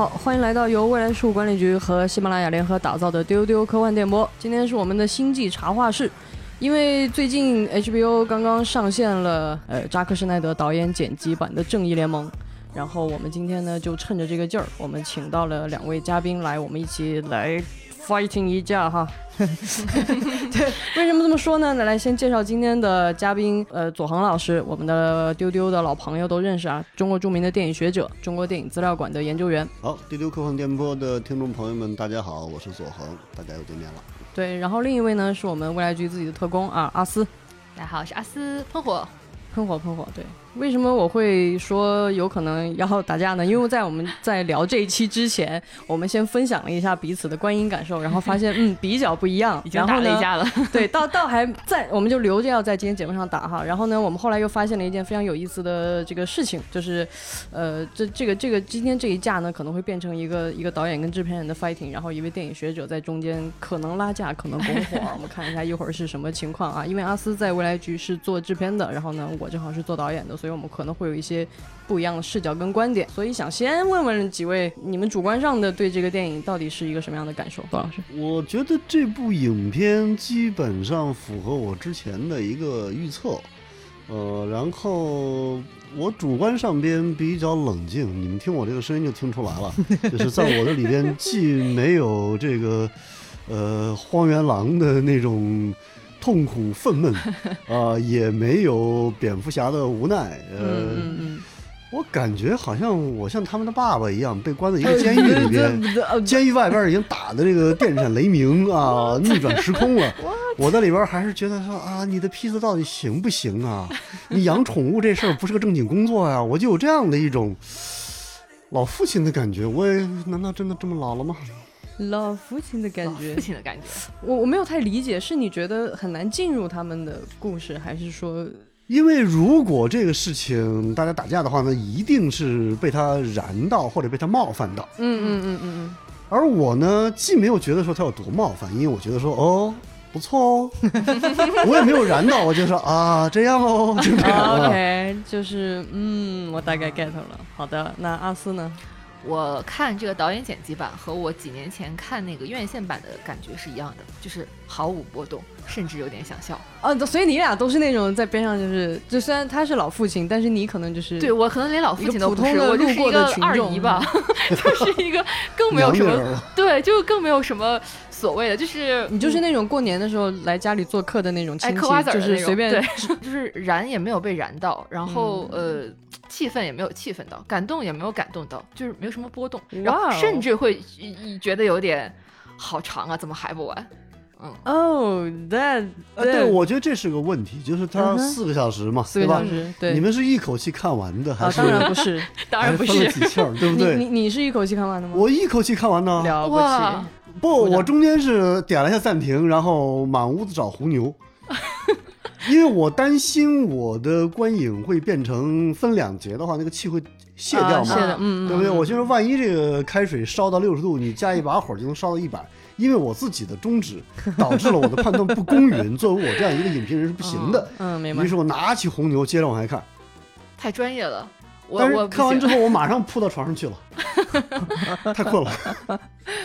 好，欢迎来到由未来事务管理局和喜马拉雅联合打造的丢丢科幻电波。今天是我们的星际茶话室，因为最近 HBO 刚刚上线了呃扎克施奈德导演剪辑版的《正义联盟》，然后我们今天呢就趁着这个劲儿，我们请到了两位嘉宾来，我们一起来 fighting 一架哈。对，为什么这么说呢？那来先介绍今天的嘉宾，呃，左恒老师，我们的丢丢的老朋友都认识啊，中国著名的电影学者，中国电影资料馆的研究员。好，丢丢科幻电波的听众朋友们，大家好，我是左恒，大家又见面了。对，然后另一位呢是我们未来局自己的特工啊，阿斯。大家好，我是阿斯，喷火，喷火，喷火，对。为什么我会说有可能要打架呢？因为在我们在聊这一期之前，我们先分享了一下彼此的观影感受，然后发现嗯比较不一样，已经打了一架了。对，倒倒还在，我们就留着要在今天节目上打哈。然后呢，我们后来又发现了一件非常有意思的这个事情，就是呃这这个这个今天这一架呢可能会变成一个一个导演跟制片人的 fighting，然后一位电影学者在中间可能拉架，可能拱火。我们看一下一会儿是什么情况啊？因为阿斯在未来局是做制片的，然后呢我正好是做导演的，所以我们可能会有一些不一样的视角跟观点，所以想先问问几位，你们主观上的对这个电影到底是一个什么样的感受？董老师，我觉得这部影片基本上符合我之前的一个预测，呃，然后我主观上边比较冷静，你们听我这个声音就听出来了，就是在我的里边既没有这个呃荒原狼的那种。痛苦愤懑，啊，也没有蝙蝠侠的无奈。呃，我感觉好像我像他们的爸爸一样，被关在一个监狱里边，监狱外边已经打的这个电闪雷鸣啊，逆转时空了。我在里边还是觉得说啊，你的披萨到底行不行啊？你养宠物这事儿不是个正经工作呀，我就有这样的一种老父亲的感觉。我也难道真的这么老了吗？老父亲的感觉，父亲的感觉，我我没有太理解，是你觉得很难进入他们的故事，还是说，因为如果这个事情大家打架的话呢，一定是被他燃到或者被他冒犯到，嗯嗯嗯嗯嗯，而我呢，既没有觉得说他有多冒犯，因为我觉得说哦不错哦，我也没有燃到，我就说啊这样哦，就这样，OK，就是嗯，我大概 get 了，好的，那阿斯呢？我看这个导演剪辑版和我几年前看那个院线版的感觉是一样的，就是毫无波动，甚至有点想笑。啊，所以你俩都是那种在边上，就是就虽然他是老父亲，但是你可能就是对我可能连老父亲都不是，我就是一个二姨吧，就是一个更没有什么对，就更没有什么所谓的，就是你就是那种过年的时候来家里做客的那种亲戚，就是随便对，就是燃也没有被燃到，然后呃。气氛也没有气氛到，感动也没有感动到，就是没有什么波动，然后甚至会觉得有点好长啊，怎么还不完？嗯，哦，that，对，我觉得这是个问题，就是它四个小时嘛，四个小时，对，你们是一口气看完的还是？当然不是，当然不是，分了几气儿，对不对？你你是一口气看完的吗？我一口气看完的，了不起。不，我中间是点了一下暂停，然后满屋子找红牛。因为我担心我的观影会变成分两节的话，那个气会泄掉嘛，对不对？我就说，万一这个开水烧到六十度，你加一把火就能烧到一百，因为我自己的宗旨导致了我的判断不公允，作为我这样一个影评人是不行的。嗯，明白。于是我拿起红牛，接着往下看，太专业了。但是看完之后，我马上扑到床上去了，太困了。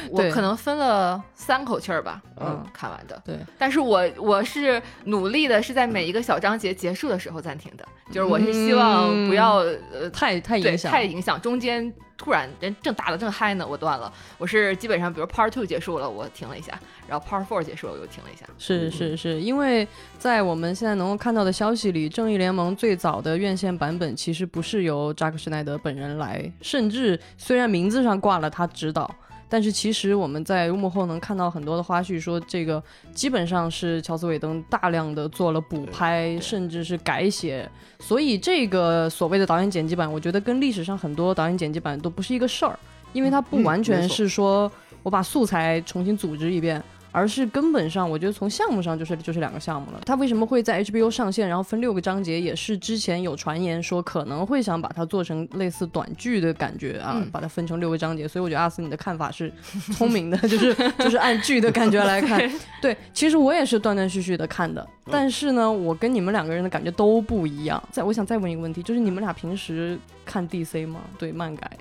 我可能分了三口气儿吧，嗯，看完的。对，但是我我是努力的，是在每一个小章节结束的时候暂停的，就是我是希望不要呃太太影响，太影响中间。突然人正打的正嗨呢，我断了。我是基本上，比如 Part Two 结束了，我停了一下，然后 Part Four 结束了，我又停了一下。是是是，因为在我们现在能够看到的消息里，《正义联盟》最早的院线版本其实不是由扎克施奈德本人来，甚至虽然名字上挂了他指导。但是其实我们在幕后能看到很多的花絮，说这个基本上是乔斯韦登大量的做了补拍，甚至是改写，所以这个所谓的导演剪辑版，我觉得跟历史上很多导演剪辑版都不是一个事儿，因为它不完全是说我把素材重新组织一遍。而是根本上，我觉得从项目上就是就是两个项目了。它为什么会在 HBO 上线，然后分六个章节，也是之前有传言说可能会想把它做成类似短剧的感觉啊，把它分成六个章节。所以我觉得阿斯你的看法是聪明的，就是就是按剧的感觉来看。对，其实我也是断断续续的看的，但是呢，我跟你们两个人的感觉都不一样。再我想再问一个问题，就是你们俩平时看 DC 吗？对漫改。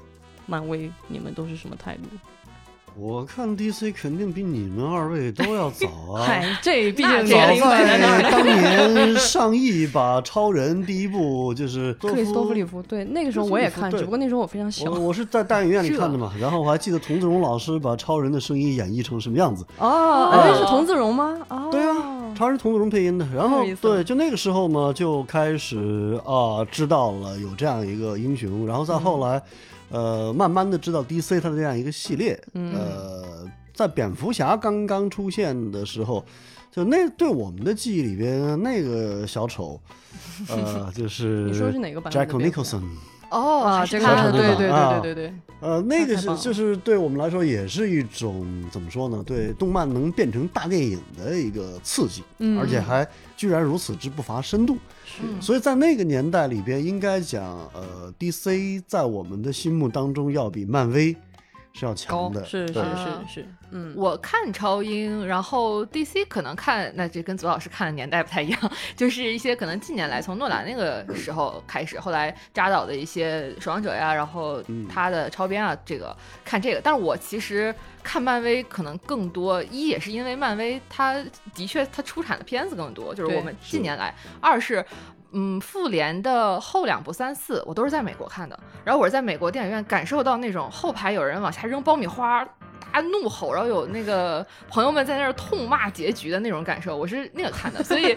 漫威，你们都是什么态度？我看 DC 肯定比你们二位都要早啊！嗨，这毕竟那年龄在。当年上亿把超人第一部就是克里斯托弗里夫，对，那个时候我也看，只不过那时候我非常小。我我是在大影院里看的嘛，然后我还记得童自荣老师把超人的声音演绎成什么样子。哦，那是童自荣吗？哦，对啊，超人童自荣配音的。然后对，就那个时候嘛，就开始啊知道了有这样一个英雄，然后再后来。呃，慢慢的知道 DC 它的这样一个系列，呃，在蝙蝠侠刚刚出现的时候，就那对我们的记忆里边那个小丑，呃，就是你说是哪个版本？Jack Nicholson。哦，这个对对对对对对，呃，那个是就是对我们来说也是一种怎么说呢？对动漫能变成大电影的一个刺激，而且还居然如此之不乏深度。所以在那个年代里边，应该讲，呃，DC 在我们的心目当中要比漫威。是要强的，是是是是，嗯，我看超英，然后 DC 可能看，那这跟左老师看的年代不太一样，就是一些可能近年来从诺兰那个时候开始，后来扎导的一些守望者呀，然后他的超编啊，这个看这个，但是我其实看漫威可能更多，一也是因为漫威它的确它出产的片子更多，就是我们近年来，二是。嗯，复联的后两部三四，我都是在美国看的。然后我是在美国电影院感受到那种后排有人往下扔爆米花，大怒吼，然后有那个朋友们在那儿痛骂结局的那种感受。我是那个看的，所以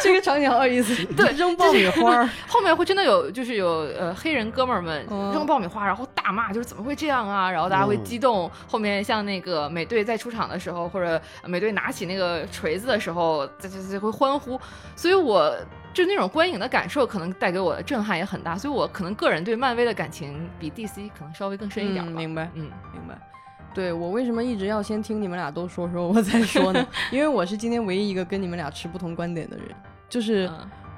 这个场景好有意思。对，扔爆米花，后面会真的有，就是有呃黑人哥们儿们扔爆米花，然后大骂，就是怎么会这样啊？然后大家会激动。后面像那个美队在出场的时候，或者美队拿起那个锤子的时候，这这这会欢呼。所以我。就那种观影的感受，可能带给我的震撼也很大，所以我可能个人对漫威的感情比 DC 可能稍微更深一点。明白，嗯，明白。对我为什么一直要先听你们俩都说说，我再说呢？因为我是今天唯一一个跟你们俩持不同观点的人。就是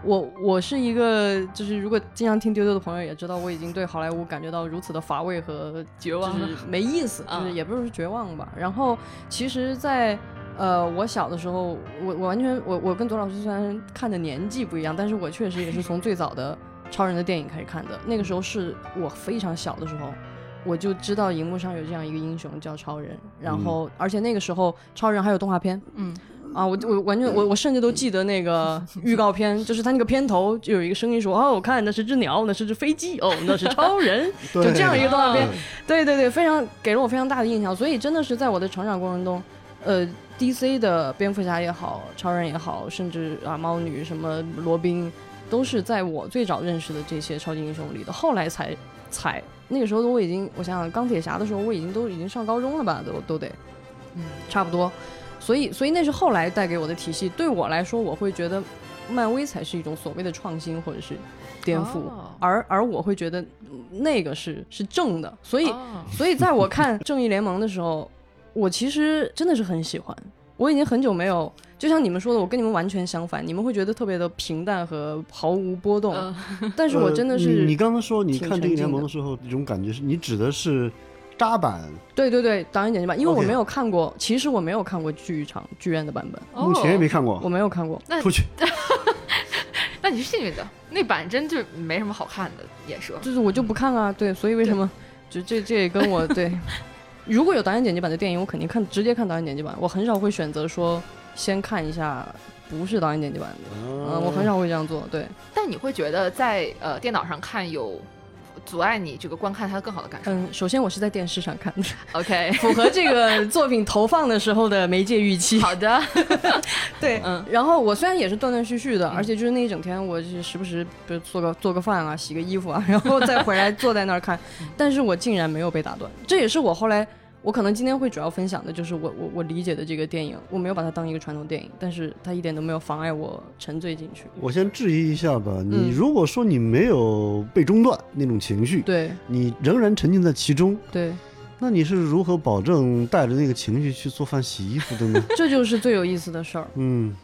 我，我是一个，就是如果经常听丢丢的朋友也知道，我已经对好莱坞感觉到如此的乏味和 绝望，就是没意思，就是也不是绝望吧。然后其实，在呃，我小的时候，我我完全我我跟左老师虽然看的年纪不一样，但是我确实也是从最早的超人的电影开始看的。那个时候是我非常小的时候，我就知道荧幕上有这样一个英雄叫超人，然后而且那个时候超人还有动画片，嗯，啊，我我完全我我甚至都记得那个预告片，就是他那个片头就有一个声音说，哦，我看那是只鸟，那是只飞机，哦，那是超人，就这样一个动画片，对对对，非常给了我非常大的印象，所以真的是在我的成长过程中，呃。D.C. 的蝙蝠侠也好，超人也好，甚至啊猫女什么罗宾，都是在我最早认识的这些超级英雄里的。后来才才那个时候我已经，我想想钢铁侠的时候我已经都已经上高中了吧，都都得，嗯，差不多。所以所以那是后来带给我的体系。对我来说，我会觉得漫威才是一种所谓的创新或者是颠覆，而而我会觉得那个是是正的。所以 所以在我看正义联盟的时候。我其实真的是很喜欢，我已经很久没有，就像你们说的，我跟你们完全相反，你们会觉得特别的平淡和毫无波动，但是我真的是，你刚刚说你看《正义联盟》的时候，这种感觉是你指的是扎版？对对对，导演剪辑版，因为我没有看过，其实我没有看过剧场剧院的版本，目前也没看过，我没有看过，出去，那你是幸运的，那版真就没什么好看的演说，就是我就不看啊，对，所以为什么 就这这也跟我对。如果有导演剪辑版的电影，我肯定看，直接看导演剪辑版。我很少会选择说先看一下不是导演剪辑版的，嗯，我很少会这样做。对，但你会觉得在呃电脑上看有？阻碍你这个观看它更好的感受。嗯，首先我是在电视上看的，OK，符合这个作品投放的时候的媒介预期。好的，对，嗯。然后我虽然也是断断续续的，而且就是那一整天，我是时不时比如做个做个饭啊，洗个衣服啊，然后再回来坐在那儿看，但是我竟然没有被打断，这也是我后来。我可能今天会主要分享的就是我我我理解的这个电影，我没有把它当一个传统电影，但是它一点都没有妨碍我沉醉进去。我先质疑一下吧，你如果说你没有被中断那种情绪，对，你仍然沉浸在其中，对，那你是如何保证带着那个情绪去做饭洗衣服的呢？这就是最有意思的事儿。嗯，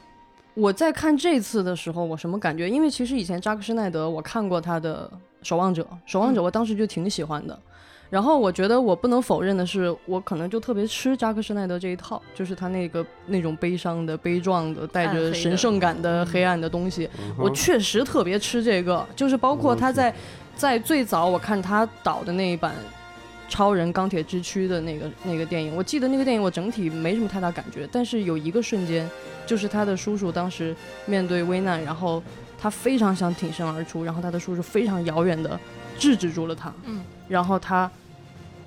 我在看这次的时候，我什么感觉？因为其实以前扎克施奈德我看过他的《守望者》，《守望者》我当时就挺喜欢的。然后我觉得我不能否认的是，我可能就特别吃扎克施奈德这一套，就是他那个那种悲伤的、悲壮的、带着神圣感的黑暗的东西。我确实特别吃这个，就是包括他在在最早我看他导的那一版超人钢铁之躯的那个那个电影。我记得那个电影我整体没什么太大感觉，但是有一个瞬间，就是他的叔叔当时面对危难，然后他非常想挺身而出，然后他的叔叔非常遥远的制止住了他，嗯，然后他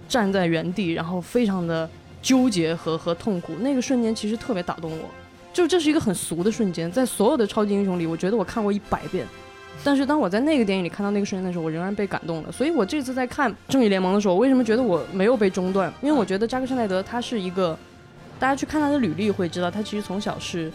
站在原地，然后非常的纠结和和痛苦，那个瞬间其实特别打动我。就这是一个很俗的瞬间，在所有的超级英雄里，我觉得我看过一百遍。但是当我在那个电影里看到那个瞬间的时候，我仍然被感动了。所以我这次在看《正义联盟》的时候，我为什么觉得我没有被中断？因为我觉得扎克施奈德他是一个，大家去看他的履历会知道，他其实从小是，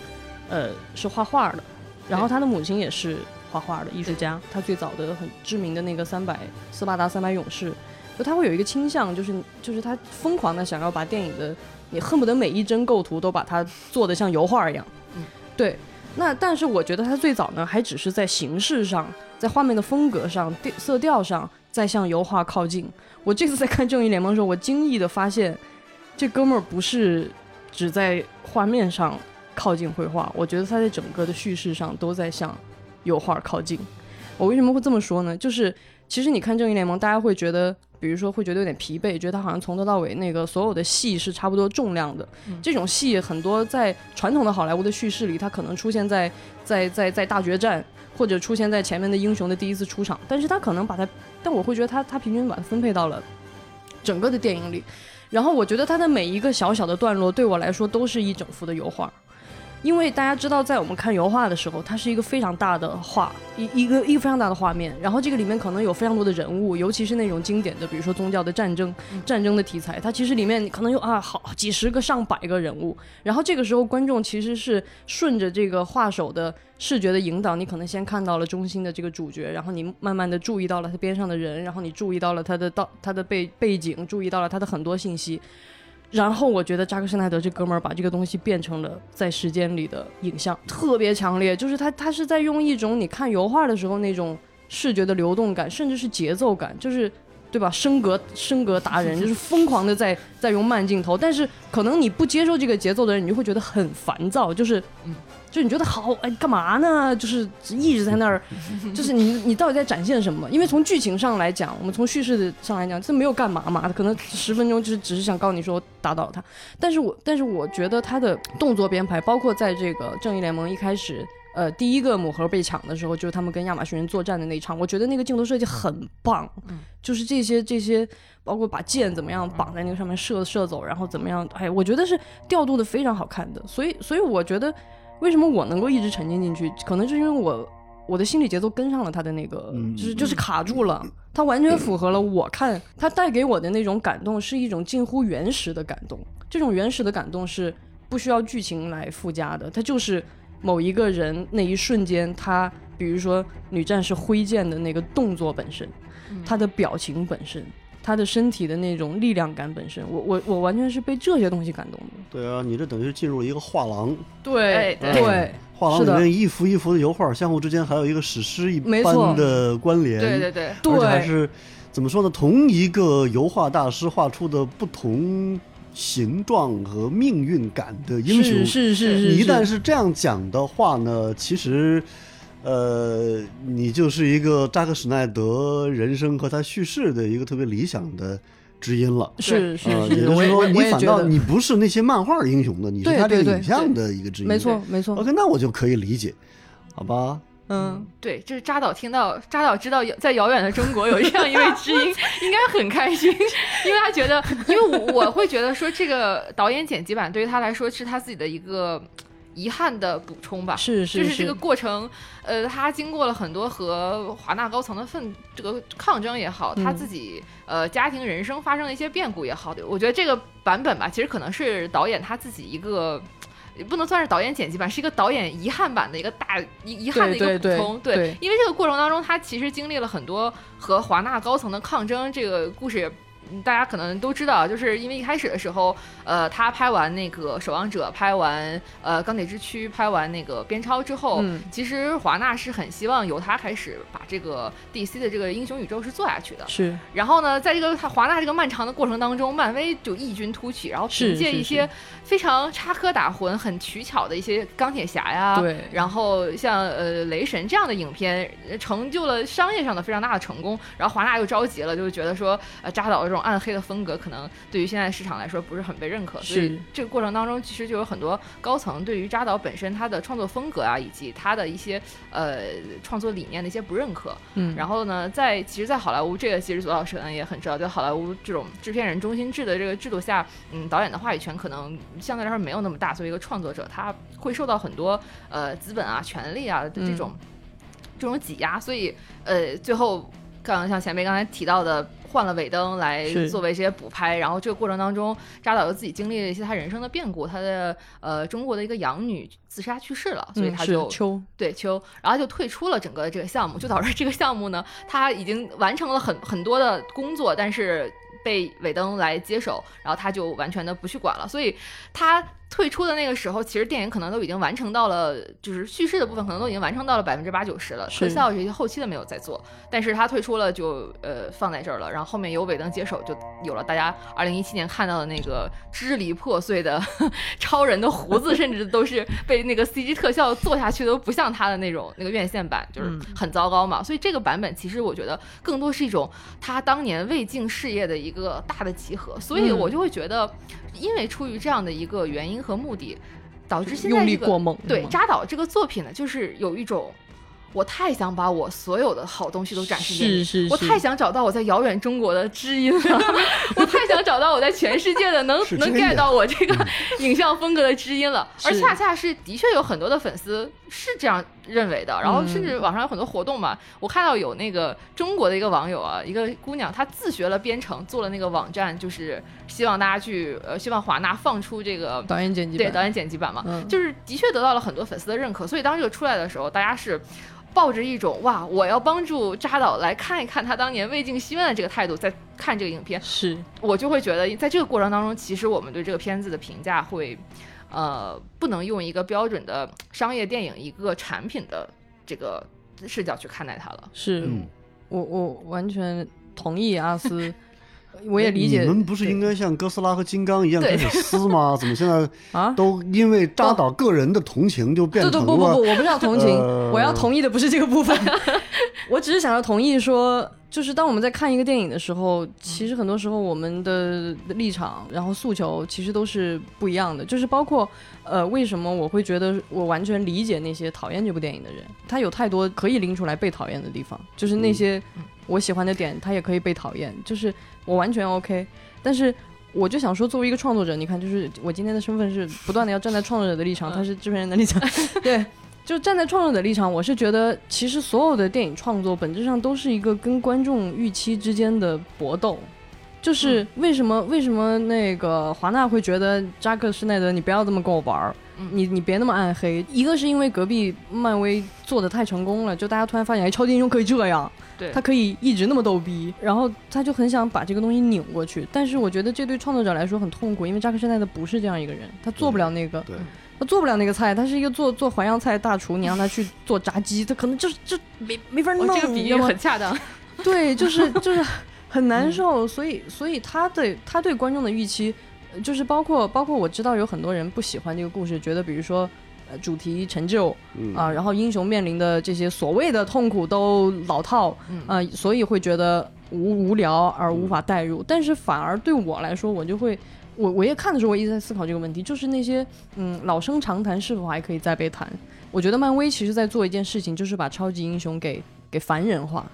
呃，是画画的，然后他的母亲也是画画的艺术家。他最早的很知名的那个三百斯巴达三百勇士，就他会有一个倾向，就是就是他疯狂的想要把电影的。你恨不得每一帧构图都把它做得像油画一样，嗯，对。那但是我觉得他最早呢，还只是在形式上，在画面的风格上、调色调上，在向油画靠近。我这次在看《正义联盟》的时候，我惊异的发现，这哥们儿不是只在画面上靠近绘画，我觉得他在整个的叙事上都在向油画靠近。我为什么会这么说呢？就是其实你看《正义联盟》，大家会觉得。比如说会觉得有点疲惫，觉得他好像从头到尾那个所有的戏是差不多重量的。这种戏很多在传统的好莱坞的叙事里，它可能出现在在在在大决战，或者出现在前面的英雄的第一次出场。但是他可能把它，但我会觉得他他平均把它分配到了整个的电影里。然后我觉得他的每一个小小的段落对我来说都是一整幅的油画。因为大家知道，在我们看油画的时候，它是一个非常大的画，一一个一个非常大的画面。然后这个里面可能有非常多的人物，尤其是那种经典的，比如说宗教的战争、战争的题材，它其实里面可能有啊好几十个、上百个人物。然后这个时候，观众其实是顺着这个画手的视觉的引导，你可能先看到了中心的这个主角，然后你慢慢的注意到了他边上的人，然后你注意到了他的到他的背背景，注意到了他的很多信息。然后我觉得扎克施奈德这哥们儿把这个东西变成了在时间里的影像，特别强烈。就是他他是在用一种你看油画的时候那种视觉的流动感，甚至是节奏感，就是对吧？升格升格达人 就是疯狂的在在用慢镜头，但是可能你不接受这个节奏的人，你就会觉得很烦躁，就是嗯。就你觉得好哎，干嘛呢？就是一直在那儿，就是你你到底在展现什么？因为从剧情上来讲，我们从叙事的上来讲，这没有干嘛嘛，可能十分钟就是只是想告诉你说打倒他。但是我但是我觉得他的动作编排，包括在这个正义联盟一开始，呃，第一个母盒被抢的时候，就是他们跟亚马逊人作战的那一场，我觉得那个镜头设计很棒，就是这些这些，包括把剑怎么样绑在那个上面射射走，然后怎么样，哎，我觉得是调度的非常好看的。所以所以我觉得。为什么我能够一直沉浸进去？可能就是因为我我的心理节奏跟上了他的那个，就是就是卡住了。他完全符合了我看他带给我的那种感动，是一种近乎原始的感动。这种原始的感动是不需要剧情来附加的，它就是某一个人那一瞬间，他比如说女战士挥剑的那个动作本身，他的表情本身。他的身体的那种力量感本身，我我我完全是被这些东西感动的。对啊，你这等于是进入一个画廊。对对，画廊里面一幅一幅的油画，相互之间还有一个史诗一般的关联。对对对，而且还是怎么说呢？同一个油画大师画出的不同形状和命运感的英雄。是是是是。你一旦是这样讲的话呢，其实。呃，你就是一个扎克施奈德人生和他叙事的一个特别理想的知音了。是是是，也就是说，你反倒你不是那些漫画英雄的，你是他这个影像的一个知音。没错没错。OK，那我就可以理解，好吧？嗯，对，就是扎导听到扎导知道在遥远的中国有这样一位知音，应该很开心，因为他觉得，因为我会觉得说，这个导演剪辑版对于他来说是他自己的一个。遗憾的补充吧，是是，就是这个过程，呃，他经过了很多和华纳高层的奋这个抗争也好，他自己呃家庭人生发生了一些变故也好，我觉得这个版本吧，其实可能是导演他自己一个，不能算是导演剪辑版，是一个导演遗憾版的一个大遗遗憾的一个补充，对，因为这个过程当中，他其实经历了很多和华纳高层的抗争，这个故事。大家可能都知道，就是因为一开始的时候，呃，他拍完那个《守望者》，拍完呃《钢铁之躯》，拍完那个《边超》之后，其实华纳是很希望由他开始把这个 DC 的这个英雄宇宙是做下去的。是。然后呢，在这个华纳这个漫长的过程当中，漫威就异军突起，然后凭借一些非常插科打诨、很取巧的一些钢铁侠呀，对，然后像呃雷神这样的影片，成就了商业上的非常大的成功。然后华纳又着急了，就觉得说，呃扎导。这种暗黑的风格，可能对于现在市场来说不是很被认可。所以这个过程当中，其实就有很多高层对于扎导本身他的创作风格啊，以及他的一些呃创作理念的一些不认可。嗯，然后呢，在其实，在好莱坞这个其实左老师可能也很知道，在好莱坞这种制片人中心制的这个制度下，嗯，导演的话语权可能相对来说没有那么大。作为一个创作者，他会受到很多呃资本啊、权力啊的这种。这种挤压，所以呃，最后刚像前辈刚才提到的，换了尾灯来作为这些补拍，然后这个过程当中，扎导又自己经历了一些他人生的变故，他的呃中国的一个养女自杀去世了，所以他就秋。对秋，然后就退出了整个这个项目，就导致这个项目呢，他已经完成了很很多的工作，但是被尾灯来接手，然后他就完全的不去管了，所以他。退出的那个时候，其实电影可能都已经完成到了，就是叙事的部分可能都已经完成到了百分之八九十了，特效这些后期的没有再做。但是他退出了，就呃放在这儿了。然后后面由尾灯接手，就有了大家二零一七年看到的那个支离破碎的 超人的胡子，甚至都是被那个 CG 特效做下去都不像他的那种那个院线版，就是很糟糕嘛。所以这个版本其实我觉得更多是一种他当年未竟事业的一个大的集合。所以我就会觉得。因为出于这样的一个原因和目的，导致现在这个对扎导这个作品呢，就是有一种。我太想把我所有的好东西都展示给你，我太想找到我在遥远中国的知音了，我太想找到我在全世界的能能 get 到我这个影像风格的知音了。而恰恰是的确有很多的粉丝是这样认为的，然后甚至网上有很多活动嘛，我看到有那个中国的一个网友啊，一个姑娘，她自学了编程，做了那个网站，就是希望大家去呃，希望华纳放出这个导演剪辑对导演剪辑版嘛，就是的确得到了很多粉丝的认可，所以当这个出来的时候，大家是。抱着一种哇，我要帮助扎导来看一看他当年未尽心愿的这个态度，在看这个影片，是。我就会觉得，在这个过程当中，其实我们对这个片子的评价会，呃，不能用一个标准的商业电影一个产品的这个视角去看待它了。是我我完全同意阿斯。我也理解，你们不是应该像哥斯拉和金刚一样开始撕吗？怎么现在啊都因为扎导个人的同情就变成了？不不不，我不是要同情，我要同意的不是这个部分。我只是想要同意说，就是当我们在看一个电影的时候，其实很多时候我们的立场，然后诉求其实都是不一样的。就是包括呃，为什么我会觉得我完全理解那些讨厌这部电影的人，他有太多可以拎出来被讨厌的地方，就是那些我喜欢的点，他也可以被讨厌，就是。我完全 OK，但是我就想说，作为一个创作者，你看，就是我今天的身份是不断的要站在创作者的立场，他是制片人的立场，对，就站在创作者立场，我是觉得，其实所有的电影创作本质上都是一个跟观众预期之间的搏斗，就是为什么为什么那个华纳会觉得扎克施耐德你不要这么跟我玩儿，你你别那么暗黑，一个是因为隔壁漫威做的太成功了，就大家突然发现，哎，超级英雄可以这样。他可以一直那么逗逼，然后他就很想把这个东西拧过去，但是我觉得这对创作者来说很痛苦，因为扎克施奈德不是这样一个人，他做不了那个，他做不了那个菜，他是一个做做淮扬菜大厨，你让他去做炸鸡，他可能就是就没没法弄。这个比喻很恰当。对，就是 就是很难受，所以所以他对他对观众的预期，就是包括包括我知道有很多人不喜欢这个故事，觉得比如说。呃，主题成就啊，然后英雄面临的这些所谓的痛苦都老套啊，所以会觉得无无聊而无法代入。但是反而对我来说，我就会我我也看的时候，我一直在思考这个问题，就是那些嗯老生常谈是否还可以再被谈？我觉得漫威其实在做一件事情，就是把超级英雄给给凡人化。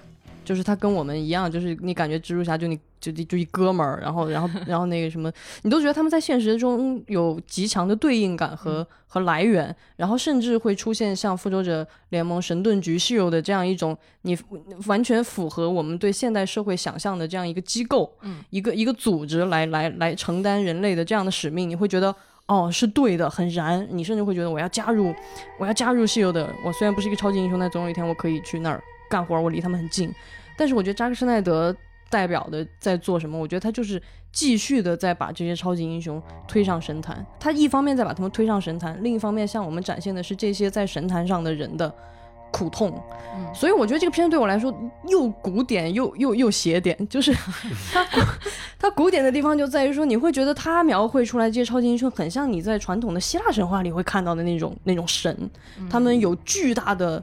就是他跟我们一样，就是你感觉蜘蛛侠就你就就一哥们儿，然后然后 然后那个什么，你都觉得他们在现实中有极强的对应感和和来源，然后甚至会出现像复仇者联盟、神盾局、s h 的这样一种你完全符合我们对现代社会想象的这样一个机构，嗯，一个一个组织来来来承担人类的这样的使命，你会觉得哦是对的，很燃，你甚至会觉得我要加入，我要加入西游的，我虽然不是一个超级英雄，但总有一天我可以去那儿。干活，我离他们很近，但是我觉得扎克施奈德代表的在做什么？我觉得他就是继续的在把这些超级英雄推上神坛。他一方面在把他们推上神坛，另一方面向我们展现的是这些在神坛上的人的苦痛。所以我觉得这个片子对我来说又古典又又又邪典，就是 它它古典的地方就在于说，你会觉得他描绘出来这些超级英雄很像你在传统的希腊神话里会看到的那种那种神，他们有巨大的。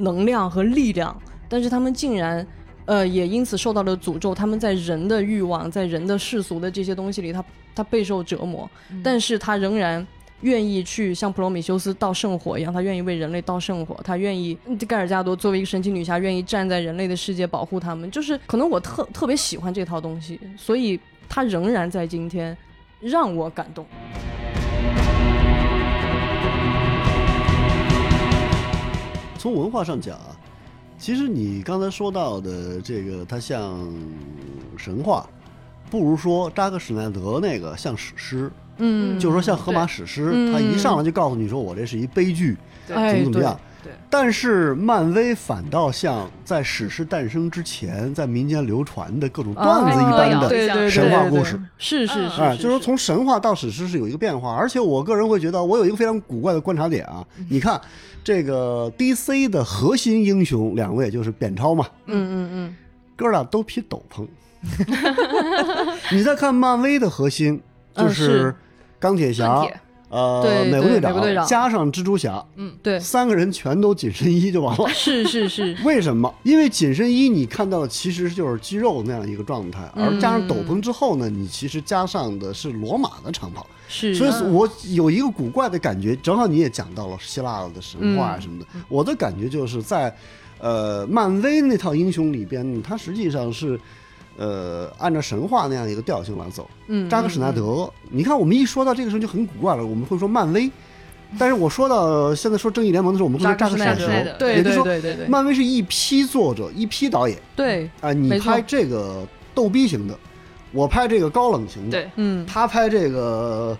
能量和力量，但是他们竟然呃，也因此受到了诅咒。他们在人的欲望，在人的世俗的这些东西里，他他备受折磨，但是他仍然。愿意去像普罗米修斯倒圣火一样，他愿意为人类倒圣火，他愿意盖尔加朵作为一个神奇女侠，愿意站在人类的世界保护他们。就是可能我特特别喜欢这套东西，所以他仍然在今天让我感动。从文化上讲啊，其实你刚才说到的这个，它像神话，不如说扎克施奈德那个像史诗。嗯，就是说像荷马史诗，他一上来就告诉你说我这是一悲剧，怎么怎么样。对，但是漫威反倒像在史诗诞生之前，在民间流传的各种段子一般的神话故事。是是是，哎，就是说从神话到史诗是有一个变化。而且我个人会觉得，我有一个非常古怪的观察点啊。你看这个 DC 的核心英雄两位就是扁超嘛，嗯嗯嗯，哥俩都披斗篷。你再看漫威的核心就是。钢铁侠，呃，美国队长加上蜘蛛侠，嗯，对，三个人全都紧身衣就完了。是 是是，为什么？因为紧身衣你看到的其实就是肌肉那样一个状态，而加上斗篷之后呢，你其实加上的是罗马的长袍。是，所以我有一个古怪的感觉，正好你也讲到了希腊的神话什么的，我的感觉就是在，呃，漫威那套英雄里边，它实际上是。呃，按照神话那样一个调性来走，嗯，扎克施奈德，你看我们一说到这个时候就很古怪了，我们会说漫威，但是我说到现在说正义联盟的时候，我们会说扎克施奈德，对对对对对，漫威是一批作者，一批导演，对，啊，你拍这个逗逼型的，我拍这个高冷型的，对，嗯，他拍这个。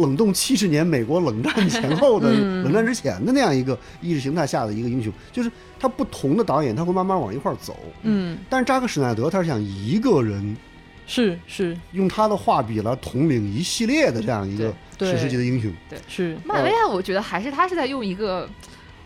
冷冻七十年，美国冷战前后的 冷战之前的那样一个意识形态下的一个英雄，就是他不同的导演他会慢慢往一块儿走。嗯，但是扎克施耐德他是想一个人，是是用他的画笔来统领一系列的这样一个史诗级的英雄。对，是漫威啊，我觉得还是他是在用一个。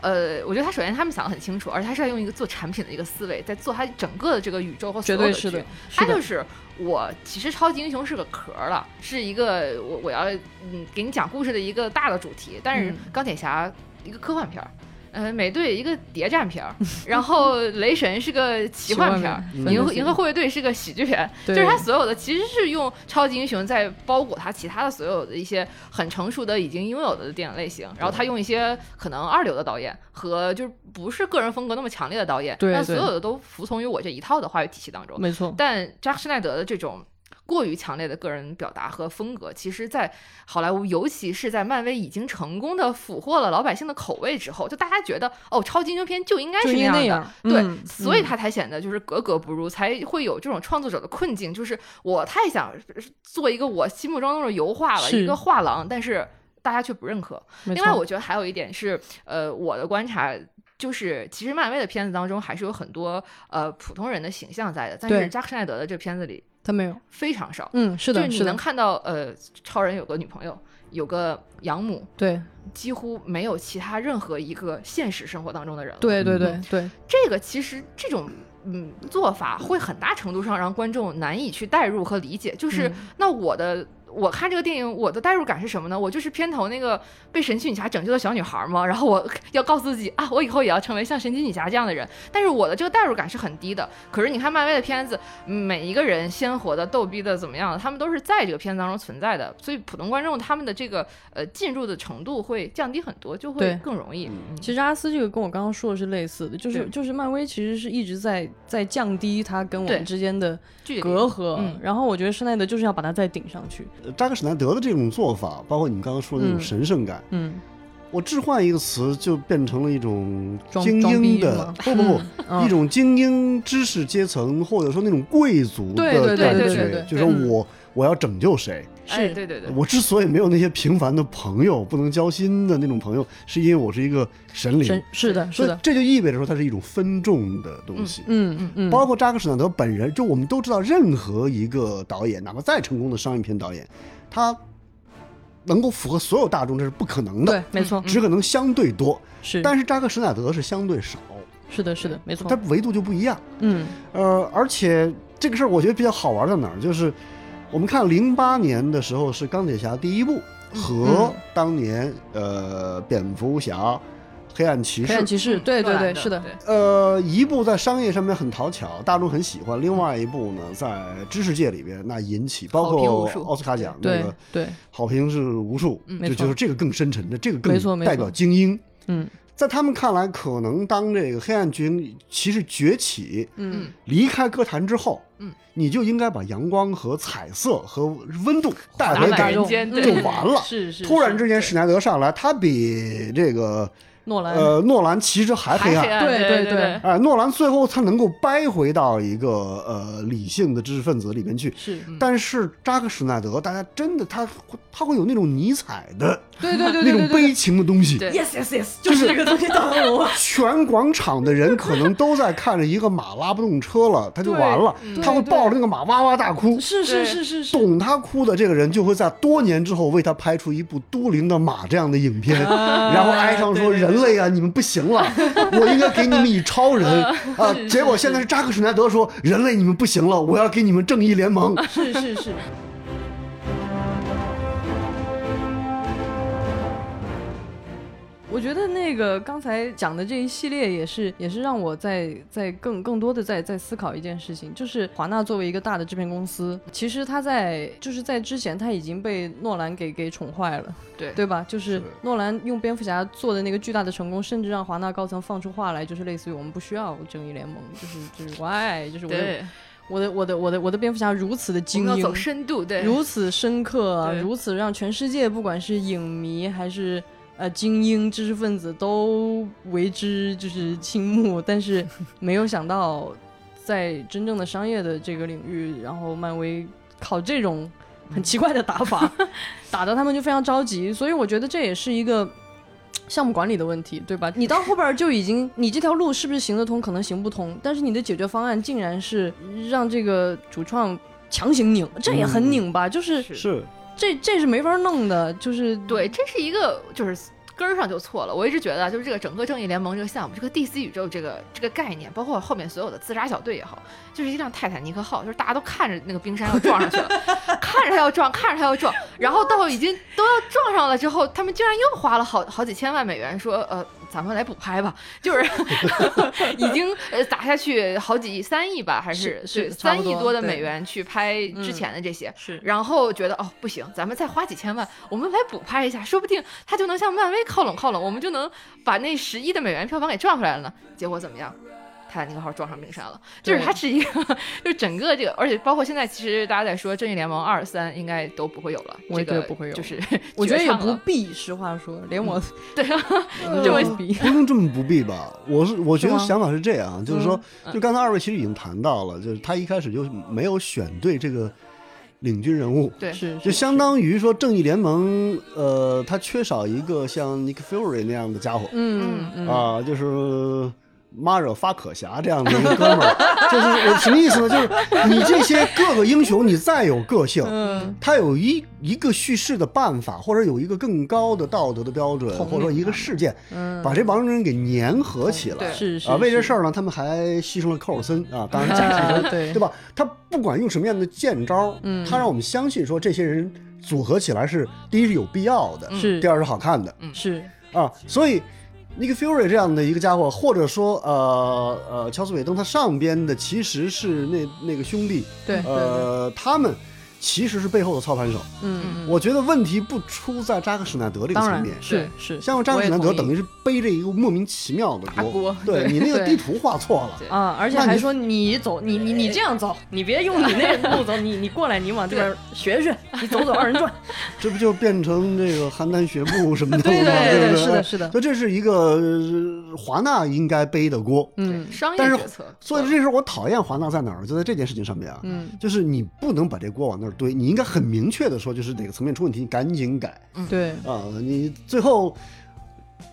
呃，我觉得他首先他们想的很清楚，而且他是在用一个做产品的一个思维，在做他整个的这个宇宙和所有的剧。他就是我，其实超级英雄是个壳了，是一个我我要嗯给你讲故事的一个大的主题。但是钢铁侠一个科幻片儿。呃，美队一个谍战片儿，然后雷神是个奇幻片儿，银银河护卫队是个喜剧片，就是他所有的其实是用超级英雄在包裹他其他的所有的一些很成熟的已经拥有的电影类型，然后他用一些可能二流的导演和就是不是个人风格那么强烈的导演，但所有的都服从于我这一套的话语体系当中，没错。但扎克施奈德的这种。过于强烈的个人表达和风格，其实，在好莱坞，尤其是在漫威已经成功的俘获了老百姓的口味之后，就大家觉得，哦，超级英雄片就应该是那样的，对，所以他才显得就是格格不入，才会有这种创作者的困境，就是我太想做一个我心目中的油画了，一个画廊，但是大家却不认可。另外，我觉得还有一点是，呃，我的观察就是，其实漫威的片子当中还是有很多呃普通人的形象在的，但是扎克施奈德的这片子里。他没有，非常少。嗯，是的，就是你能看到，呃，超人有个女朋友，有个养母，对，几乎没有其他任何一个现实生活当中的人。对对对对，这个其实这种嗯做法会很大程度上让观众难以去代入和理解。就是那我的。我看这个电影，我的代入感是什么呢？我就是片头那个被神奇女侠拯救的小女孩嘛。然后我 要告诉自己啊，我以后也要成为像神奇女侠这样的人。但是我的这个代入感是很低的。可是你看漫威的片子，每一个人鲜活的、逗逼的怎么样的，他们都是在这个片子当中存在的。所以普通观众他们的这个呃进入的程度会降低很多，就会更容易。其实阿斯这个跟我刚刚说的是类似的，就是就是漫威其实是一直在在降低它跟我们之间的隔阂。然后我觉得施耐德就是要把它再顶上去。扎克施奈德的这种做法，包括你们刚刚说的那种神圣感，嗯，我置换一个词，就变成了一种精英的，不不不，一种精英知识阶层，或者说那种贵族的感觉，就是我我要拯救谁。是，对对对，我之所以没有那些平凡的朋友，不能交心的那种朋友，是因为我是一个神灵。是的，是的，这就意味着说它是一种分众的东西。嗯嗯嗯，包括扎克施奈德本人，就我们都知道，任何一个导演，哪怕再成功的商业片导演，他能够符合所有大众，这是不可能的。对，没错，只可能相对多。是，但是扎克施奈德是相对少。是的，是的，没错，他维度就不一样。嗯，呃，而且这个事儿我觉得比较好玩在哪儿，就是。我们看零八年的时候是钢铁侠第一部，和当年呃蝙蝠侠黑暗骑士》。黑暗骑士，对对对，是的。呃，一部在商业上面很讨巧，大众很喜欢；另外一部呢，在知识界里边那引起，包括奥斯卡奖那个对好评是无数，就就是这个更深沉的，这个更代表精英。嗯。在他们看来，可能当这个黑暗军骑士崛起，嗯，离开歌坛之后，嗯，你就应该把阳光和彩色和温度带回给人间，就完了。是是。突然之间，史奈德上来，他比这个。诺兰。呃，诺兰其实还黑暗，对对对，哎，诺兰最后他能够掰回到一个呃理性的知识分子里面去，是，但是扎克施奈德，大家真的他他会有那种尼采的，对对对，那种悲情的东西，yes yes yes，就是这个东西打动我。全广场的人可能都在看着一个马拉不动车了，他就完了，他会抱着那个马哇哇大哭，是是是是是，懂他哭的这个人就会在多年之后为他拍出一部都灵的马这样的影片，然后哀伤说人。人类啊，你们不行了，我应该给你们以超人 啊！结果现在是扎克施耐德说：“人类，你们不行了，我要给你们正义联盟。”是是是。我觉得那个刚才讲的这一系列也是也是让我在在更更多的在在思考一件事情，就是华纳作为一个大的制片公司，其实他在就是在之前他已经被诺兰给给宠坏了，对对吧？就是诺兰用蝙蝠侠做的那个巨大的成功，甚至让华纳高层放出话来，就是类似于我们不需要正义联盟，就是就是 why，就是我的我的我的我的我的蝙蝠侠如此的精英，走深度，对，如此深刻，如此让全世界不管是影迷还是。呃，精英知识分子都为之就是倾慕，但是没有想到，在真正的商业的这个领域，然后漫威靠这种很奇怪的打法，打的他们就非常着急。所以我觉得这也是一个项目管理的问题，对吧？你到后边就已经，你这条路是不是行得通？可能行不通，但是你的解决方案竟然是让这个主创强行拧，这也很拧吧，就是是。这这是没法弄的，就是对，这是一个就是根儿上就错了。我一直觉得，就是这个整个正义联盟这个项目，这个 DC 宇宙这个这个概念，包括后面所有的自杀小队也好，就是一辆泰坦尼克号，就是大家都看着那个冰山要撞上去了，看着它要撞，看着它要撞，然后到已经都要撞上了之后，他们居然又花了好好几千万美元，说呃。咱们来补拍吧，就是 已经呃打下去好几三亿吧，还是是三亿多的美元去拍之前的这些，是，然后觉得哦不行，咱们再花几千万，我们来补拍一下，说不定他就能向漫威靠拢靠拢，我们就能把那十亿的美元票房给赚回来了呢。结果怎么样？泰坦尼克号撞上冰山了，就是它是一个，就是整个这个，而且包括现在，其实大家在说正义联盟二三应该都不会有了，我觉得不会有，就是 我觉得也不必。实话说，连我对啊，这么比不用这么不必吧？我是我觉得想法是这样，就是说，就刚才二位其实已经谈到了，就是他一开始就没有选对这个领军人物，对，是就相当于说正义联盟，呃，他缺少一个像 Nick Fury 那样的家伙，嗯啊，就是。马惹发可侠这样的一个哥们儿，就是我什么意思呢？就是你这些各个英雄，你再有个性，嗯，他有一一个叙事的办法，或者有一个更高的道德的标准，或者说一个事件，嗯，把这帮人给粘合起来，是是啊，为这事儿呢，他们还牺牲了科尔森啊，当然假牺牲，对。对吧？他不管用什么样的剑招，嗯，他让我们相信说这些人组合起来是第一是有必要的，是。第二是好看的，嗯，是。啊，所以。Nick Fury 这样的一个家伙，或者说，呃呃，乔斯韦登他上边的其实是那那个兄弟，对，呃，他们。其实是背后的操盘手。嗯，我觉得问题不出在扎克施奈德这个层面，是是。像扎克施奈德等于是背着一个莫名其妙的锅，对你那个地图画错了啊，而且还说你走，你你你这样走，你别用你那路走，你你过来，你往这边学学，你走走二人转，这不就变成这个邯郸学步什么的 吗？对对对，是的，是的。所以这是一个华纳应该背的锅，嗯，商业决策。所以这时候我讨厌华纳在哪儿？就在这件事情上面啊，嗯，就是你不能把这锅往那儿堆，你应该很。明确的说，就是哪个层面出问题，你赶紧改。嗯，对啊，你最后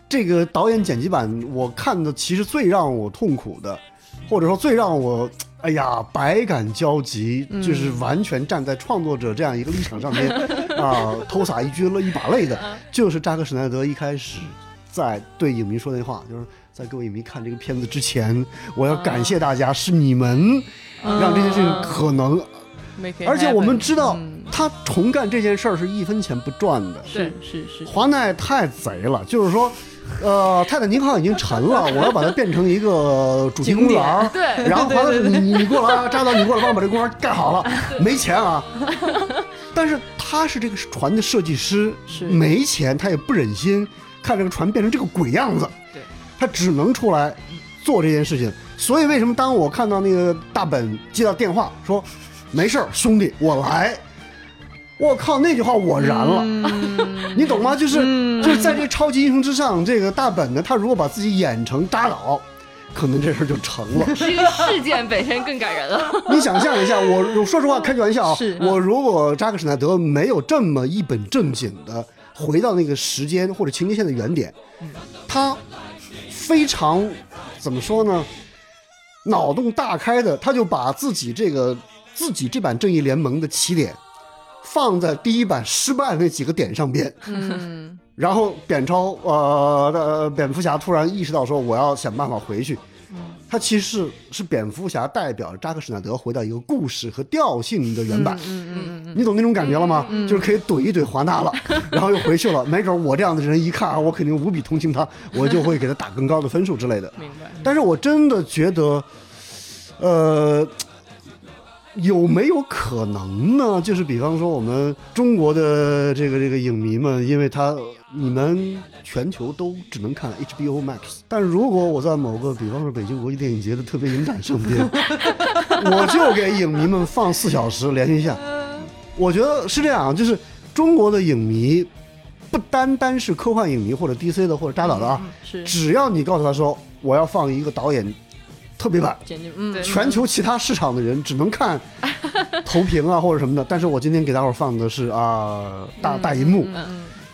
这个导演剪辑版，我看的其实最让我痛苦的，或者说最让我哎呀百感交集，就是完全站在创作者这样一个立场上面 啊，偷洒一句了一把泪的，就是扎克施奈德一开始在对影迷说那话，就是在各位影迷看这个片子之前，我要感谢大家，是你们让这件事情可能。而且我们知道，他重干这件事儿是一分钱不赚的。是是是，华纳太贼了，就是说。呃，泰坦尼克号已经沉了，我要把它变成一个主题公园对，然后华纳你你过来，扎导你过来帮我把这公园盖好了，没钱啊。但是他是这个船的设计师，没钱他也不忍心看这个船变成这个鬼样子，对，他只能出来做这件事情。所以为什么当我看到那个大本接到电话说，没事儿，兄弟，我来。我靠，那句话我燃了，你懂吗？就是就是在这超级英雄之上，这个大本呢，他如果把自己演成扎导，可能这事就成了。这个事件本身更感人了。你想象一下，我说实话，开句玩笑啊，我如果扎克施耐德没有这么一本正经的回到那个时间或者情节线的原点，他非常怎么说呢？脑洞大开的，他就把自己这个自己这版正义联盟的起点。放在第一版失败那几个点上边，嗯，然后扁超呃蝙蝠侠突然意识到说我要想办法回去，嗯，他其实是蝙蝠侠代表扎克施耐德回到一个故事和调性的原版，嗯嗯嗯你懂那种感觉了吗？就是可以怼一怼华纳了，然后又回去了，没准我这样的人一看啊，我肯定无比同情他，我就会给他打更高的分数之类的。明白。但是我真的觉得，呃。有没有可能呢？就是比方说，我们中国的这个这个影迷们，因为他你们全球都只能看 HBO Max，但如果我在某个比方说北京国际电影节的特别影展上边，我就给影迷们放四小时连续下。我觉得是这样，就是中国的影迷不单单是科幻影迷或者 DC 的或者扎导的啊，是只要你告诉他说我要放一个导演。特别版，嗯，全球其他市场的人只能看 投屏啊或者什么的，但是我今天给大伙放的是啊大大银幕，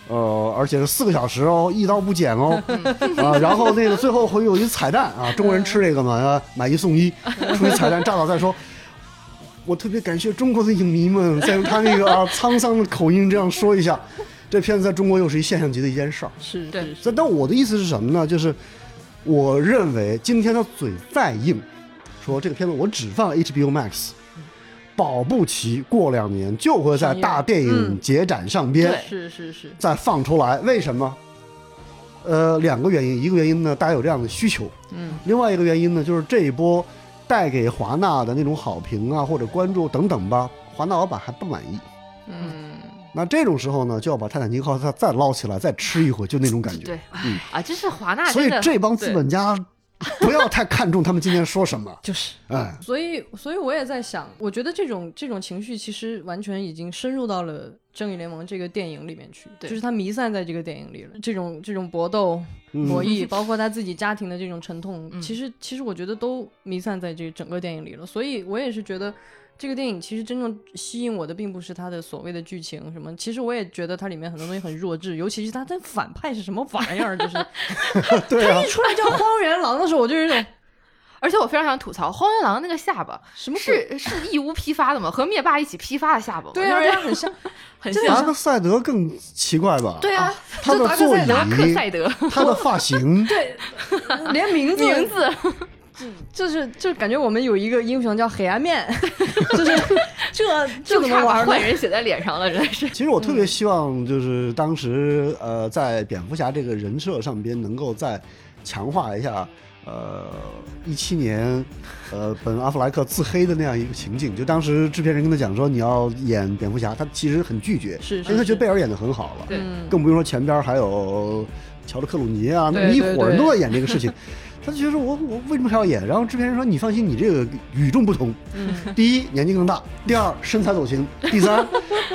呃，而且是四个小时哦，一刀不剪哦，啊，然后那个最后会有一彩蛋啊，中国人吃这个嘛，买一送一，出一彩蛋，炸导再说，我特别感谢中国的影迷们，在用他那个啊沧桑的口音这样说一下，这片子在中国又是一现象级的一件事儿，是对，但我的意思是什么呢？就是。我认为今天他嘴再硬，说这个片子我只放 HBO Max，保不齐过两年就会在大电影节展上边是是是再放出来。为什么？呃，两个原因，一个原因呢，大家有这样的需求，嗯，另外一个原因呢，就是这一波带给华纳的那种好评啊或者关注等等吧，华纳老板还不满意，嗯。那这种时候呢，就要把泰坦尼克号再再捞起来，再吃一回，就那种感觉。对，啊，这是华纳。所以这帮资本家不要太看重他们今天说什么。就是，哎，所以，所以我也在想，我觉得这种这种情绪其实完全已经深入到了《正义联盟》这个电影里面去，就是他弥散在这个电影里了。这种这种搏斗、博弈，包括他自己家庭的这种沉痛，其实其实我觉得都弥散在这整个电影里了。所以我也是觉得。这个电影其实真正吸引我的，并不是它的所谓的剧情什么。其实我也觉得它里面很多东西很弱智，尤其是它的反派是什么玩意儿，就是 对他一出来叫荒原狼的时候，我就有种。而且我非常想吐槽荒原狼那个下巴，什么是是义乌批发的吗？和灭霸一起批发的下巴？对啊，很像，很像。达克赛德更奇怪吧？对啊，他的座椅，克赛德，他的发型，对，连名字名字。就是就感觉我们有一个英雄叫黑暗面，就是 这这怎么玩？坏人写在脸上了，真的是。其实我特别希望，就是当时呃，在蝙蝠侠这个人设上边，能够再强化一下，呃，一七年，呃，本阿弗莱克自黑的那样一个情景。就当时制片人跟他讲说，你要演蝙蝠侠，他其实很拒绝，是，因为他觉得贝尔演的很好了，对，更不用说前边还有乔治克鲁尼啊，那么一伙人都在演这个事情。他就觉得我我为什么还要演？然后制片人说：“你放心，你这个与众不同。第一，年纪更大；第二，身材走形；第三，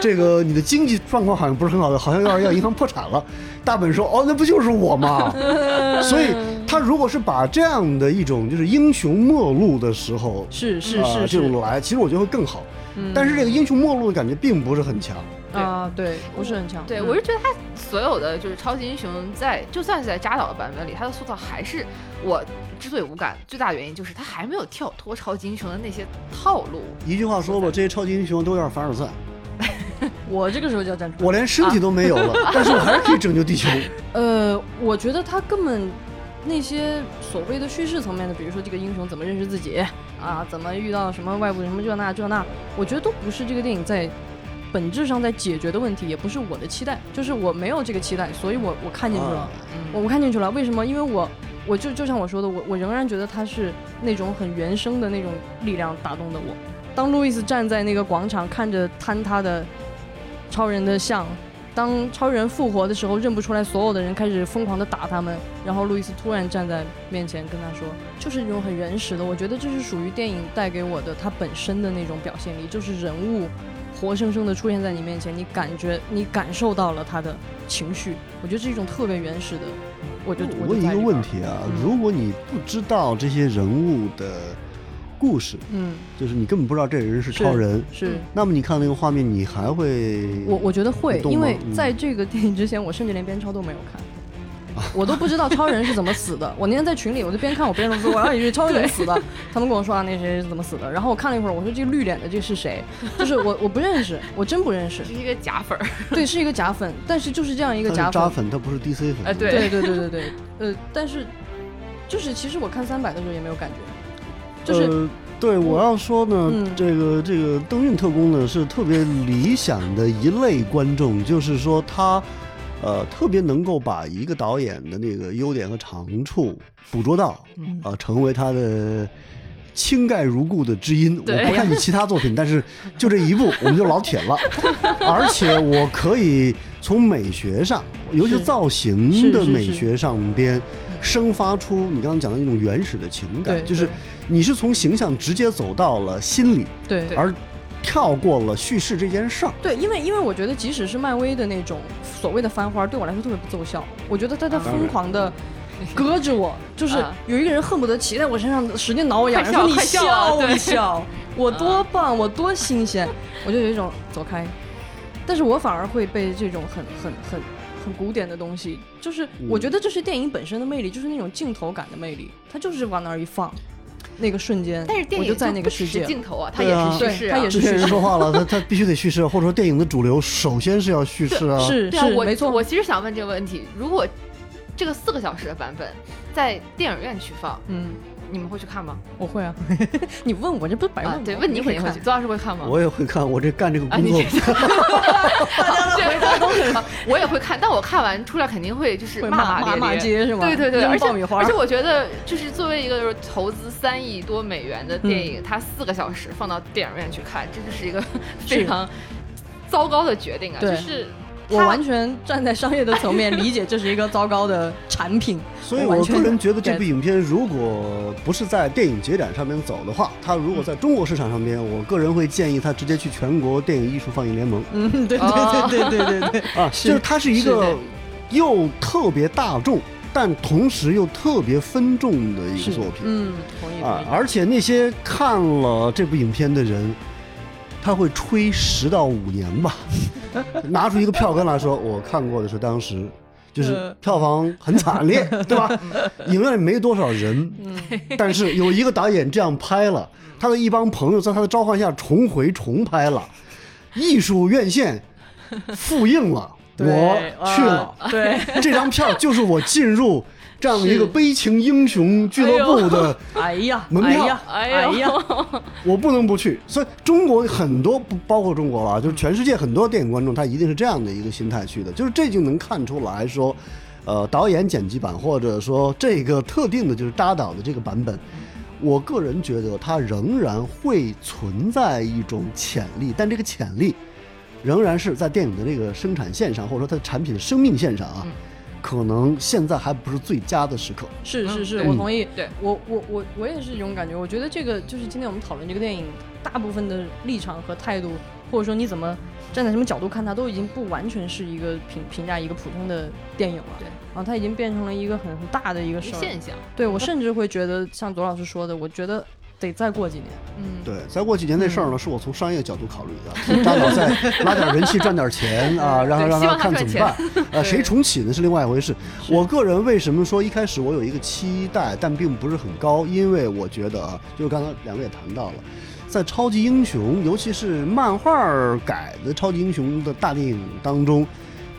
这个你的经济状况好像不是很好的，好像要要银行破产了。”大本说：“哦，那不就是我吗？”所以他如果是把这样的一种就是英雄末路的时候，是是是这种来，其实我觉得会更好。但是这个英雄末路的感觉并不是很强。啊，对，不是很强。对我是觉得他所有的就是超级英雄，在就算是在扎导的版本里，他的塑造还是我之所以无感最大的原因，就是他还没有跳脱超级英雄的那些套路。一句话说吧，这些超级英雄都有点凡尔赛。我这个时候就要站出来，我连身体都没有了，但是我还是可以拯救地球。呃，我觉得他根本那些所谓的叙事层面的，比如说这个英雄怎么认识自己啊，怎么遇到什么外部什么这那这那，我觉得都不是这个电影在。本质上在解决的问题，也不是我的期待，就是我没有这个期待，所以我我看进去了，我我看进去了。为什么？因为我我就就像我说的，我我仍然觉得他是那种很原生的那种力量打动的我。当路易斯站在那个广场看着坍塌的超人的像。当超人复活的时候，认不出来，所有的人开始疯狂的打他们，然后路易斯突然站在面前跟他说，就是那种很原始的，我觉得这是属于电影带给我的它本身的那种表现力，就是人物活生生的出现在你面前，你感觉你感受到了他的情绪，我觉得是一种特别原始的。我就我问一个问题啊，如果你不知道这些人物的。故事，嗯，就是你根本不知道这人是超人，是。那么你看那个画面，你还会？我我觉得会，因为在这个电影之前，我甚至连边超都没有看，我都不知道超人是怎么死的。我那天在群里，我就边看我边说，我要以为超人怎么死的。他们跟我说啊，那谁是怎么死的？然后我看了一会儿，我说这个绿脸的这是谁？就是我我不认识，我真不认识。是一个假粉儿，对，是一个假粉，但是就是这样一个假粉。粉，他不是 DC 粉。哎，对对对对对，呃，但是就是其实我看三百的时候也没有感觉，就是。对，我要说呢，这个这个登运特工呢是特别理想的一类观众，就是说他，呃，特别能够把一个导演的那个优点和长处捕捉到，啊，成为他的倾盖如故的知音。我不看你其他作品，但是就这一部我们就老铁了，而且我可以从美学上，尤其造型的美学上边。生发出你刚刚讲的那种原始的情感，就是你是从形象直接走到了心里，对，而跳过了叙事这件事儿。对，因为因为我觉得即使是漫威的那种所谓的翻花，对我来说特别不奏效。我觉得他在疯狂的搁着我，就是有 一个人恨不得骑在我身上使劲挠我痒，说你笑一笑，我多棒，我多新鲜，我就有一种走开。但是我反而会被这种很很很。很古典的东西，就是我觉得这是电影本身的魅力，就是那种镜头感的魅力。它就是往那儿一放，那个瞬间，但是电影就在那个世界，镜头啊，它也是叙事，它也是叙事。说话了，他他必须得叙事，或者说电影的主流首先是要叙事啊。是是，我没错。我其实想问这个问题：如果这个四个小时的版本在电影院去放，嗯。你们会去看吗？我会啊，你问我这不是白问？对，问你肯定会去。周老师会看吗？我也会看，我这干这个工作。大家都会看，我也会看，但我看完出来肯定会就是骂骂骂街是吗？对对对，而且而且我觉得就是作为一个就是投资三亿多美元的电影，它四个小时放到电影院去看，这就是一个非常糟糕的决定啊！就是。我完全站在商业的层面理解，这是一个糟糕的产品。所以我个人觉得，这部影片如果不是在电影节展上面走的话，它如果在中国市场上面，我个人会建议他直接去全国电影艺术放映联盟。嗯，对对对对对对 啊，就是它是一个又特别大众，但同时又特别分众的一个作品。嗯，同意啊。而且那些看了这部影片的人。他会吹十到五年吧，拿出一个票根来说，我看过的是当时，就是票房很惨烈，对吧？影院里没多少人，但是有一个导演这样拍了，他的一帮朋友在他的召唤下重回重拍了，艺术院线复映了，我去了，对，这张票就是我进入。这样一个悲情英雄俱乐部的哎呀门票，哎呀，我不能不去。所以中国很多不包括中国了，就是全世界很多电影观众，他一定是这样的一个心态去的。就是这就能看出来说，呃，导演剪辑版或者说这个特定的就是扎导的这个版本，我个人觉得它仍然会存在一种潜力，但这个潜力仍然是在电影的这个生产线上，或者说它的产品的生命线上啊。可能现在还不是最佳的时刻。是是是，我同意。对我我我我也是这种感觉。我觉得这个就是今天我们讨论这个电影，大部分的立场和态度，或者说你怎么站在什么角度看它，都已经不完全是一个评评价一个普通的电影了。对然后，它已经变成了一个很很大的一个现象。对我甚至会觉得，像左老师说的，我觉得。得再过几年，嗯，对，再过几年那事儿呢，是我从商业角度考虑的，张导再 拉点人气赚点钱啊，让他让他看怎么办？呃，谁重启呢是另外一回事。我个人为什么说一开始我有一个期待，但并不是很高，因为我觉得啊，就是刚才两位也谈到了，在超级英雄，尤其是漫画改的超级英雄的大电影当中，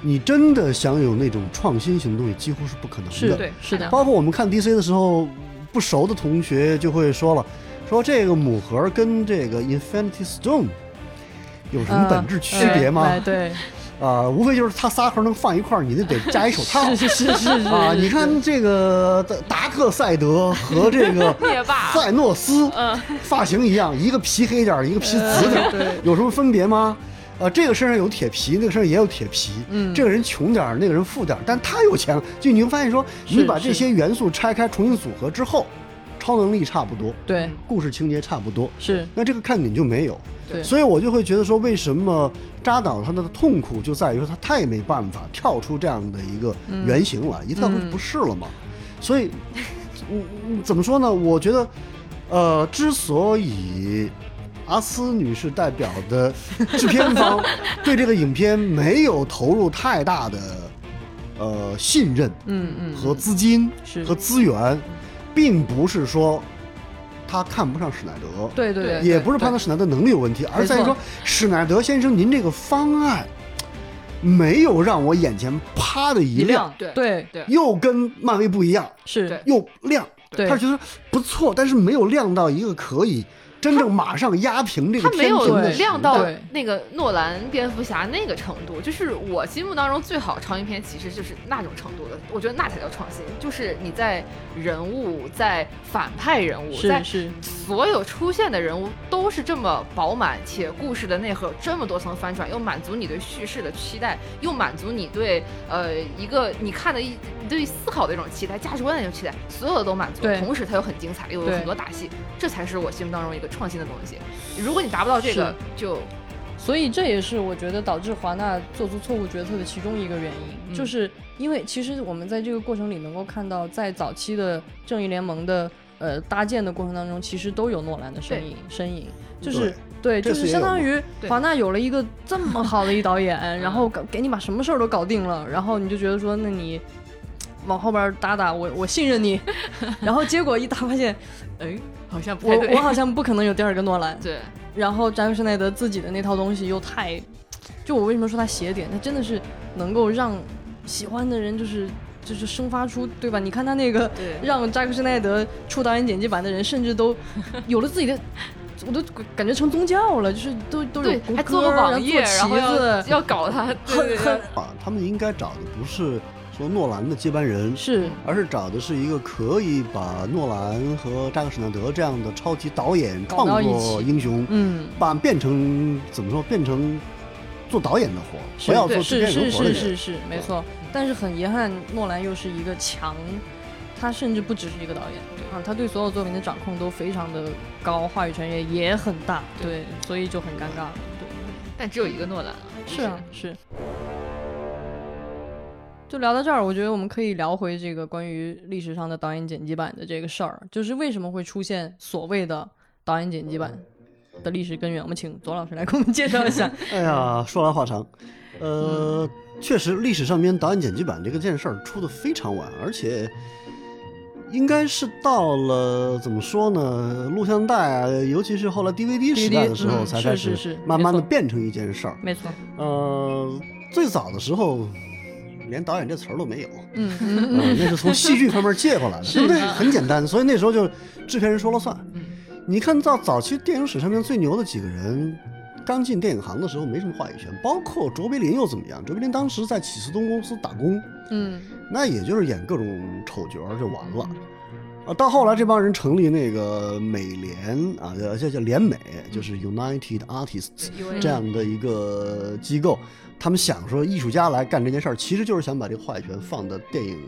你真的想有那种创新型的东西，几乎是不可能的。是对，是的。包括我们看 DC 的时候，不熟的同学就会说了。说这个母盒跟这个 Infinity Stone 有什么本质区别吗？对。啊，无非就是它仨盒能放一块儿，你得得加一手套。是是是是啊，你看这个达克赛德和这个 赛诺斯，发型一样，一个皮黑点儿，一个皮紫点儿，有什么分别吗？呃，这个身上有铁皮，那个身上也有铁皮。嗯，这个人穷点儿，那个人富点儿，但他有钱了。就你会发现说，你把这些元素拆开重新组合之后，超能力差不多，对，故事情节差不多，是。那这个看点就没有。对，所以我就会觉得说，为什么？扎导他的痛苦就在于说他太没办法跳出这样的一个原型来，一跳出不是了嘛。所以，嗯，怎么说呢？我觉得，呃，之所以阿斯女士代表的制片方 对这个影片没有投入太大的呃信任，嗯嗯，和资金和资源，并不是说。他看不上史奈德，对对对，也不是判断史奈德能力有问题，而在于说史奈德先生，您这个方案没有让我眼前啪的一亮，对对。对，又跟漫威不一样，是。又亮，他觉得不错，但是没有亮到一个可以。真正马上压平这个他没有亮到那个诺兰蝙蝠侠那个程度，就是我心目当中最好长影片其实就是那种程度的，我觉得那才叫创新。就是你在人物、在反派人物、在所有出现的人物都是这么饱满，且故事的内核这么多层翻转，又满足你对叙事的期待，又满足你对呃一个你看的一对思考的一种期待、价值观的一种期待，所有的都满足。同时它又很精彩，又有很多打戏，这才是我心目当中一个。创新的东西，如果你达不到这个，就，所以这也是我觉得导致华纳做出错误决策的其中一个原因，就是因为其实我们在这个过程里能够看到，在早期的正义联盟的呃搭建的过程当中，其实都有诺兰的身影，身影。就是对，就是相当于华纳有了一个这么好的一导演，然后给给你把什么事儿都搞定了，然后你就觉得说，那你往后边打打，我我信任你，然后结果一打发现，哎。好像不我我好像不可能有第二个诺兰。对，然后扎克施奈德自己的那套东西又太，就我为什么说他邪点？他真的是能够让喜欢的人就是就是生发出对吧？你看他那个让扎克施奈德出导演剪辑版的人，甚至都 有了自己的，我都感觉成宗教了，就是都都有还做个网页，然后要要搞他，很很啊，他们应该找的不是。说诺兰的接班人是，而是找的是一个可以把诺兰和扎克施耐德这样的超级导演创作英雄，嗯，把变成怎么说，变成做导演的活，不要做制片人活的人，是是是是没错。但是很遗憾，诺兰又是一个强，他甚至不只是一个导演，啊，他对所有作品的掌控都非常的高，话语权也也很大，对，所以就很尴尬。对，但只有一个诺兰啊，是啊，是。就聊到这儿，我觉得我们可以聊回这个关于历史上的导演剪辑版的这个事儿，就是为什么会出现所谓的导演剪辑版的历史根源。我们请左老师来给我们介绍一下。哎呀，说来话长，呃，确实历史上边导演剪辑版这个件事儿出的非常晚，而且应该是到了怎么说呢，录像带啊，尤其是后来 DVD 时代的时候，才开始慢慢的变成一件事儿。没错。呃，最早的时候。连导演这词儿都没有，嗯，那是从戏剧方面借过来的，对不对？很简单，所以那时候就制片人说了算。你看到早期电影史上面最牛的几个人，刚进电影行的时候没什么话语权，包括卓别林又怎么样？卓别林当时在启思东公司打工，嗯，那也就是演各种丑角就完了。啊，到后来这帮人成立那个美联啊，叫叫叫联美，就是 United Artists 这样的一个机构。他们想说，艺术家来干这件事儿，其实就是想把这个话语权放到电影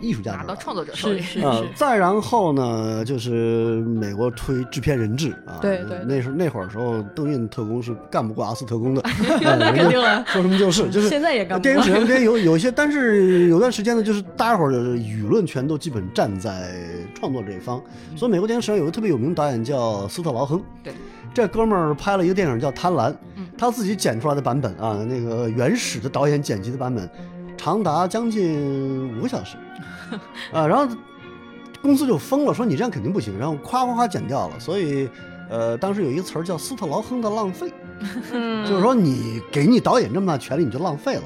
艺术家拿到创作者手里。是再然后呢，就是美国推制片人制啊。对对。那时候那会儿时候，邓运特工是干不过阿斯特工的。肯定了。说什么就是，就是现在也干不过。电影史上边有有一些，但是有段时间呢，就是大家伙儿的舆论全都基本站在创作这一方。所以美国电影史上有个特别有名的导演叫斯特劳亨。对。这哥们儿拍了一个电影叫《贪婪》，他自己剪出来的版本啊，那个原始的导演剪辑的版本，长达将近五个小时，啊，然后公司就疯了，说你这样肯定不行，然后夸夸夸剪掉了。所以，呃，当时有一个词儿叫斯特劳亨的浪费，就是说你给你导演这么大权利，你就浪费了。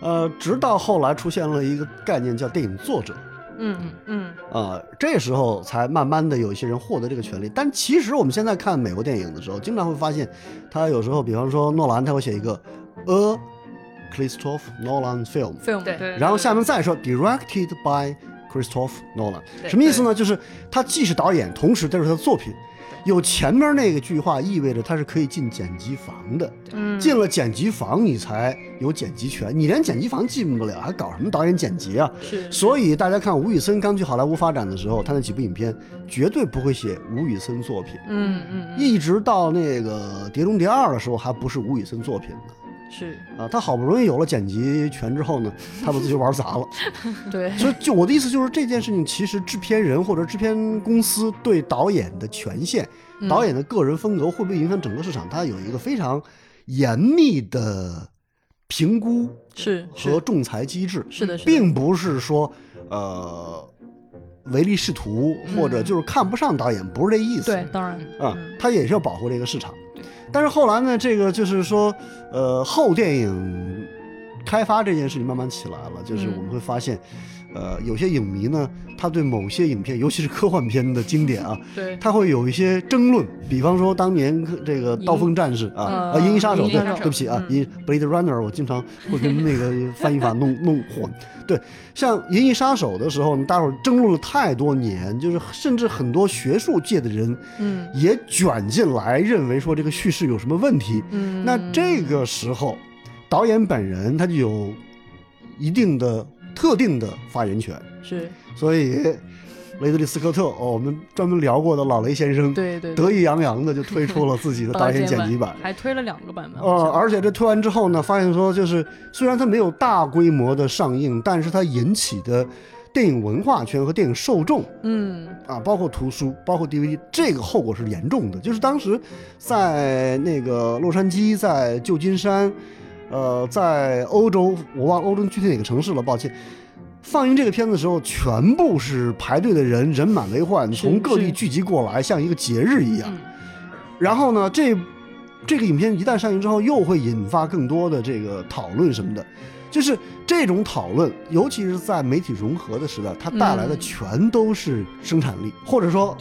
呃，直到后来出现了一个概念叫电影作者。嗯嗯啊，这时候才慢慢的有一些人获得这个权利。但其实我们现在看美国电影的时候，经常会发现，他有时候，比方说诺兰，他会写一个 a Christopher Nolan film，，film 对对，然后下面再说 directed by Christopher Nolan，什么意思呢？就是他既是导演，同时这是他的作品。有前面那个句话，意味着他是可以进剪辑房的。嗯进了剪辑房，你才有剪辑权。你连剪辑房进不了，还搞什么导演剪辑啊？是所以大家看吴宇森刚去好莱坞发展的时候，他那几部影片绝对不会写吴宇森作品，嗯嗯嗯一直到那个《碟中谍二》的时候，还不是吴宇森作品呢。是啊，他好不容易有了剪辑权之后呢，他把自己玩砸了。对，所以，就我的意思就是，这件事情其实制片人或者制片公司对导演的权限、嗯导演的个人风格会不会影响整个市场，它有一个非常严密的评估是和仲裁机制，是的，是的，并不是说呃唯利是图或者就是看不上导演，不是这意思。对，当然啊嗯，他也是要保护这个市场。但是后来呢，这个就是说，呃，后电影开发这件事情慢慢起来了，就是嗯。我们会发现，呃，有些影迷呢，他对某些影片，尤其是科幻片的经典啊，对，他会有一些争论。比方说当年这个《刀锋战士》啊，呃啊，《银翼杀手》对，对不起啊，嗯银 Blade Runner，我经常会跟那个 翻译法弄弄混。对，像《银翼杀手》的时候呢，大伙儿争论了太多年，就是甚至很多学术界的人嗯也卷进来，认为说这个叙事有什么问题。嗯，那这个时候，导演本人他就有一定的特定的发言权，是。所以雷德利·斯科特，哦，我们专门聊过的老雷先生，对对，得意洋洋的就推出了自己的导演剪辑版。还推了两个版本，呃，而且这推完之后呢，发现说就是虽然它没有大规模的上映，但是它引起的电影文化圈和电影受众嗯。啊，包括图书，包括 DVD，这个后果是严重的。就是当时在那个洛杉矶，在旧金山，呃，在欧洲，我忘了欧洲具体哪个城市了，抱歉。放映这个片子的时候，全部是排队的人，人满为患，从各地聚集过来，像一个节日一样。嗯然后呢，这这个影片一旦上映之后，又会引发更多的这个讨论什么的。就是这种讨论，尤其是在媒体融合的时代，它带来的嗯全都是生产力，或者说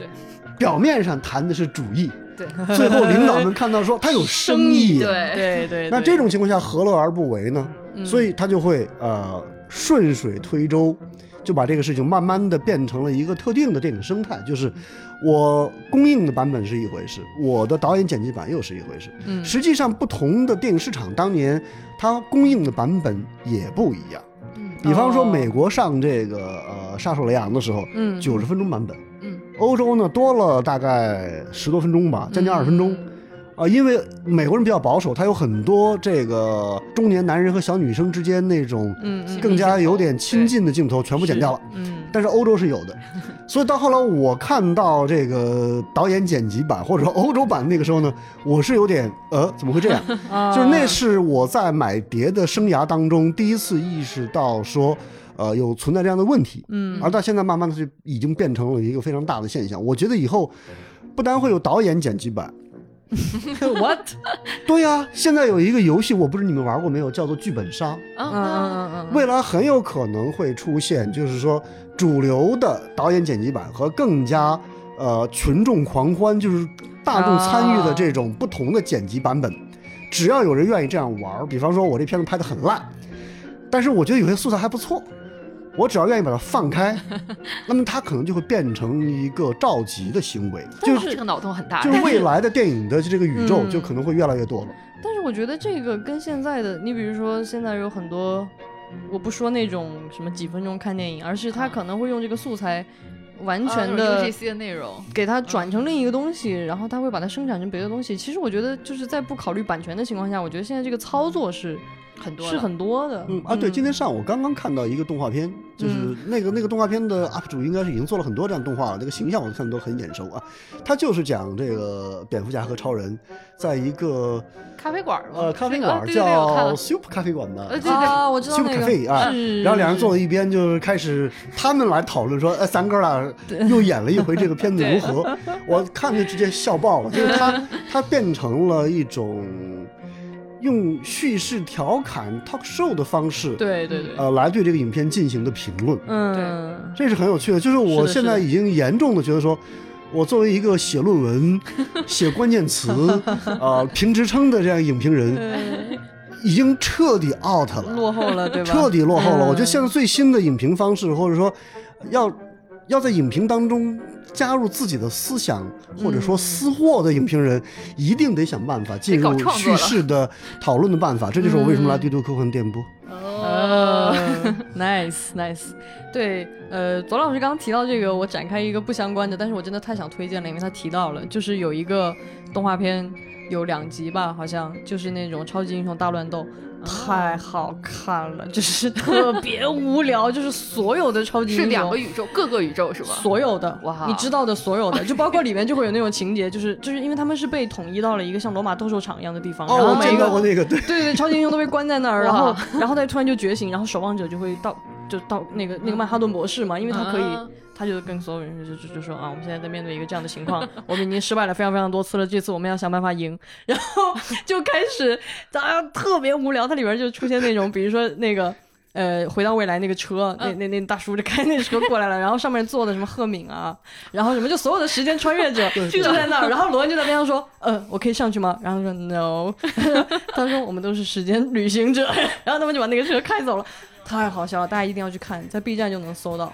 表面上谈的是主义，对。最后领导们看到说他有生意，对。对对，那这种情况下何乐而不为呢？嗯。所以他就会呃顺水推舟，就把这个事情慢慢的变成了一个特定的电影生态，就是我供应的版本是一回事，我的导演剪辑版又是一回事。嗯。实际上，不同的电影市场当年它供应的版本也不一样。嗯。比方说，哦。美国上这个呃《杀手雷昂》的时候，嗯。九十分钟版本，嗯欧洲呢多了大概十多分钟吧，将近二十分钟。啊，因为美国人比较保守，他有很多这个中年男人和小女生之间那种更加有点亲近的镜头全部剪掉了。嗯但是欧洲是有的，所以到后来我看到这个导演剪辑版或者说欧洲版那个时候呢，我是有点呃怎么会这样？啊 就是那是我在买碟的生涯当中第一次意识到说，呃有存在这样的问题。嗯而到现在慢慢的就已经变成了一个非常大的现象。我觉得以后不单会有导演剪辑版，what 对呀、现在有一个游戏，我不知道你们玩过没有，叫做剧本杀。嗯嗯嗯嗯未来很有可能会出现，就是说主流的导演剪辑版和更加呃群众狂欢，就是大众参与的这种不同的剪辑版本。只要有人愿意这样玩，比方说我这片子拍的很烂，但是我觉得有些素材还不错，我只要愿意把它放开，那么它可能就会变成一个召集的行为，就就是这个脑洞很大，就是未来的电影的这个宇宙嗯就可能会越来越多了。但是我觉得这个跟现在的，你比如说现在有很多，我不说那种什么几分钟看电影，而是他可能会用这个素材完全啊的 UGC 的内容，给它转成另一个东西，然后它会把它生产成别的东西。其实我觉得就是在不考虑版权的情况下，我觉得现在这个操作是很多是很多的。嗯啊，对，今天上午刚刚看到一个动画片，就是嗯那个那个动画片的 UP 主应该是已经做了很多这样动画了，那个形象我看都很眼熟啊。他就是讲这个蝙蝠侠和超人在一个咖啡馆吗？呃咖啡馆叫 Soup 咖啡馆吧呃，对对啊，我知道 Super Cafe 啊，然后两人坐在一边，就是开始他们来讨论说，哎，三哥俩又演了一回这个片子如何？我看就直接笑爆了，就是他 他变成了一种用叙事调侃 talk show 的方式，对对对，呃，来对这个影片进行的评论，嗯，这是很有趣的。就是我现在已经严重的觉得说，我作为一个写论文、写关键词、呃评职称的这样影评人，已经彻底 out 了，落后了，对吧？彻底落后了。我觉得现在最新的影评方式，或者说要要在影评当中。加入自己的思想或者说私货的影评人，一定得想办法进入叙事的讨论的办法。这就是我为什么来《帝都科幻电波》。哦，nice nice。对，呃，左老师刚刚提到这个，我展开一个不相关的，但是我真的太想推荐了，因为他提到了，就是有一个动画片，有两集吧，好像就是那种超级英雄大乱斗。太好看了，就是特别无聊，就是所有的超级是两个宇宙，各个宇宙是吧？所有的哇，你知道的所有的，就包括里面就会有那种情节，就 是就是因为他们是被统一到了一个像罗马斗兽场一样的地方，然后每个那个对。对对，超级英雄都被关在那儿，然后然后他突然就觉醒，然后守望者就会到就到那个那个曼哈顿博士嘛，因为他可以。他就跟所有人就就就说啊，我们现在在面对一个这样的情况，我们已经失败了非常非常多次了，这次我们要想办法赢。然后就开始，啊，特别无聊。它里边就出现那种，比如说那个呃，回到未来那个车，那那那大叔就开那车过来了，然后上面坐的什么赫敏啊，然后什么就所有的时间穿越者就在那儿，然后罗恩就在边上说，呃，我可以上去吗？然后说 no，他说我们都是时间旅行者，然后他们就把那个车开走了。太好笑了，大家一定要去看，在 B 站就能搜到。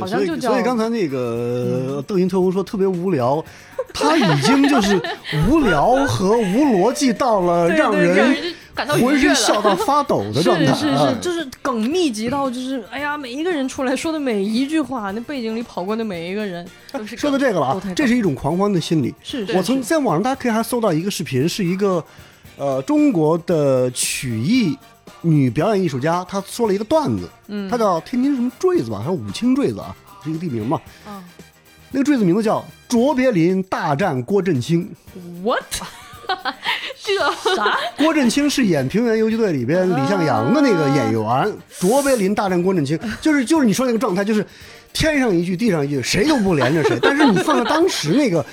好像就叫。所以刚才那个邓云特工说特别无聊，他已经就是无聊和无逻辑到了 让人浑身笑到发抖的状态。是是是，就是梗密集到就是哎呀，每一个人出来说的每一句话，那背景里跑过的每一个人，说到这个了啊，这是一种狂欢的心理。是，我曾在网上大家可以还搜到一个视频，是一个呃中国的曲艺。女表演艺术家，她说了一个段子，嗯，她叫天津什么坠子吧，还是武清坠子啊，是一个地名嘛，嗯，那个坠子名字叫卓别林大战郭振清，what？这啥？郭振清是演《平原游击队》里边李向阳的那个演员，卓别林大战郭振清，就是就是你说那个状态，就是天上一句地上一句，谁都不连着谁，但是你放在当时那个。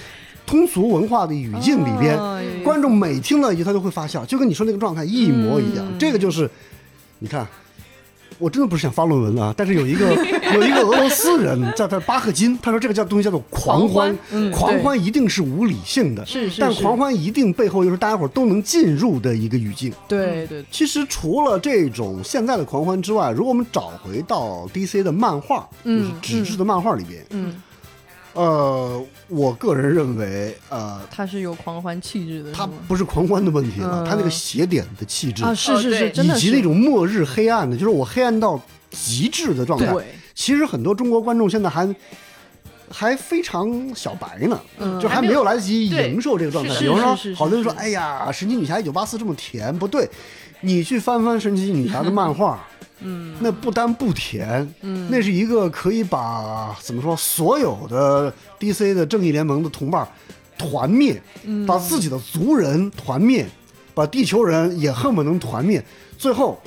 通俗文化的语境里边，观众每听到一句，他就会发笑，就跟你说那个状态一模一样。这个就是，你看，我真的不是想发论文啊，但是有一个 有一个俄罗斯人叫他巴赫金，他说这个叫东西叫做狂欢，狂欢一定是无理性的，是是，但狂欢一定背后又是大家伙都能进入的一个语境。对对。其实除了这种现在的狂欢之外，如果我们找回到 DC 的漫画，就是纸质的漫画里边，嗯。呃，我个人认为，呃，他是有狂欢气质的，他不是狂欢的问题了，他那个邪点的气质啊，是是是，以及那种末日黑暗的，就是我黑暗到极致的状态。其实很多中国观众现在还还非常小白呢，就还没有来得及营受这个状态。比如说，好多人说，哎呀，神奇女侠一九八四这么甜，不对，你去翻翻神奇女侠的漫画。嗯，那不单不甜，嗯，那是一个可以把怎么说所有的 DC 的正义联盟的同伴团灭，把自己的族人团灭，把地球人也恨不能团灭，最后，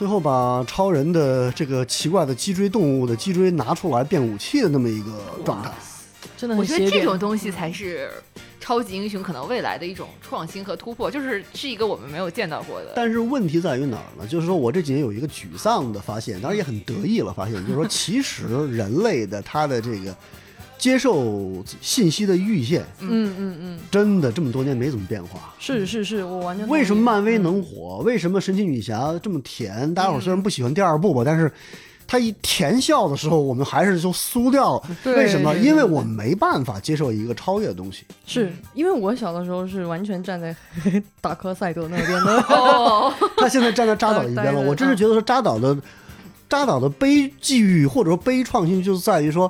最后把超人的这个奇怪的脊椎动物的脊椎拿出来变武器的那么一个状态，真的，我觉得这种东西才是。超级英雄可能未来的一种创新和突破，就是是一个我们没有见到过的。但是问题在于哪儿呢？就是说我这几年有一个沮丧的发现，当然也很得意了。发现就是说，其实人类的他的这个接受信息的阈限，嗯嗯嗯，真的这么多年没怎么变化。是是是，我完全。为什么漫威能火？为什么神奇女侠这么甜？大家伙虽然不喜欢第二部吧，但是。他一甜笑的时候，我们还是就酥掉。为什么？因为我们没办法接受一个超越的东西。是因为我小的时候是完全站在 达克赛德那边的。他现在站在扎导一边了。我真是觉得说扎导的扎导的悲剧或者说悲创性，就是在于说，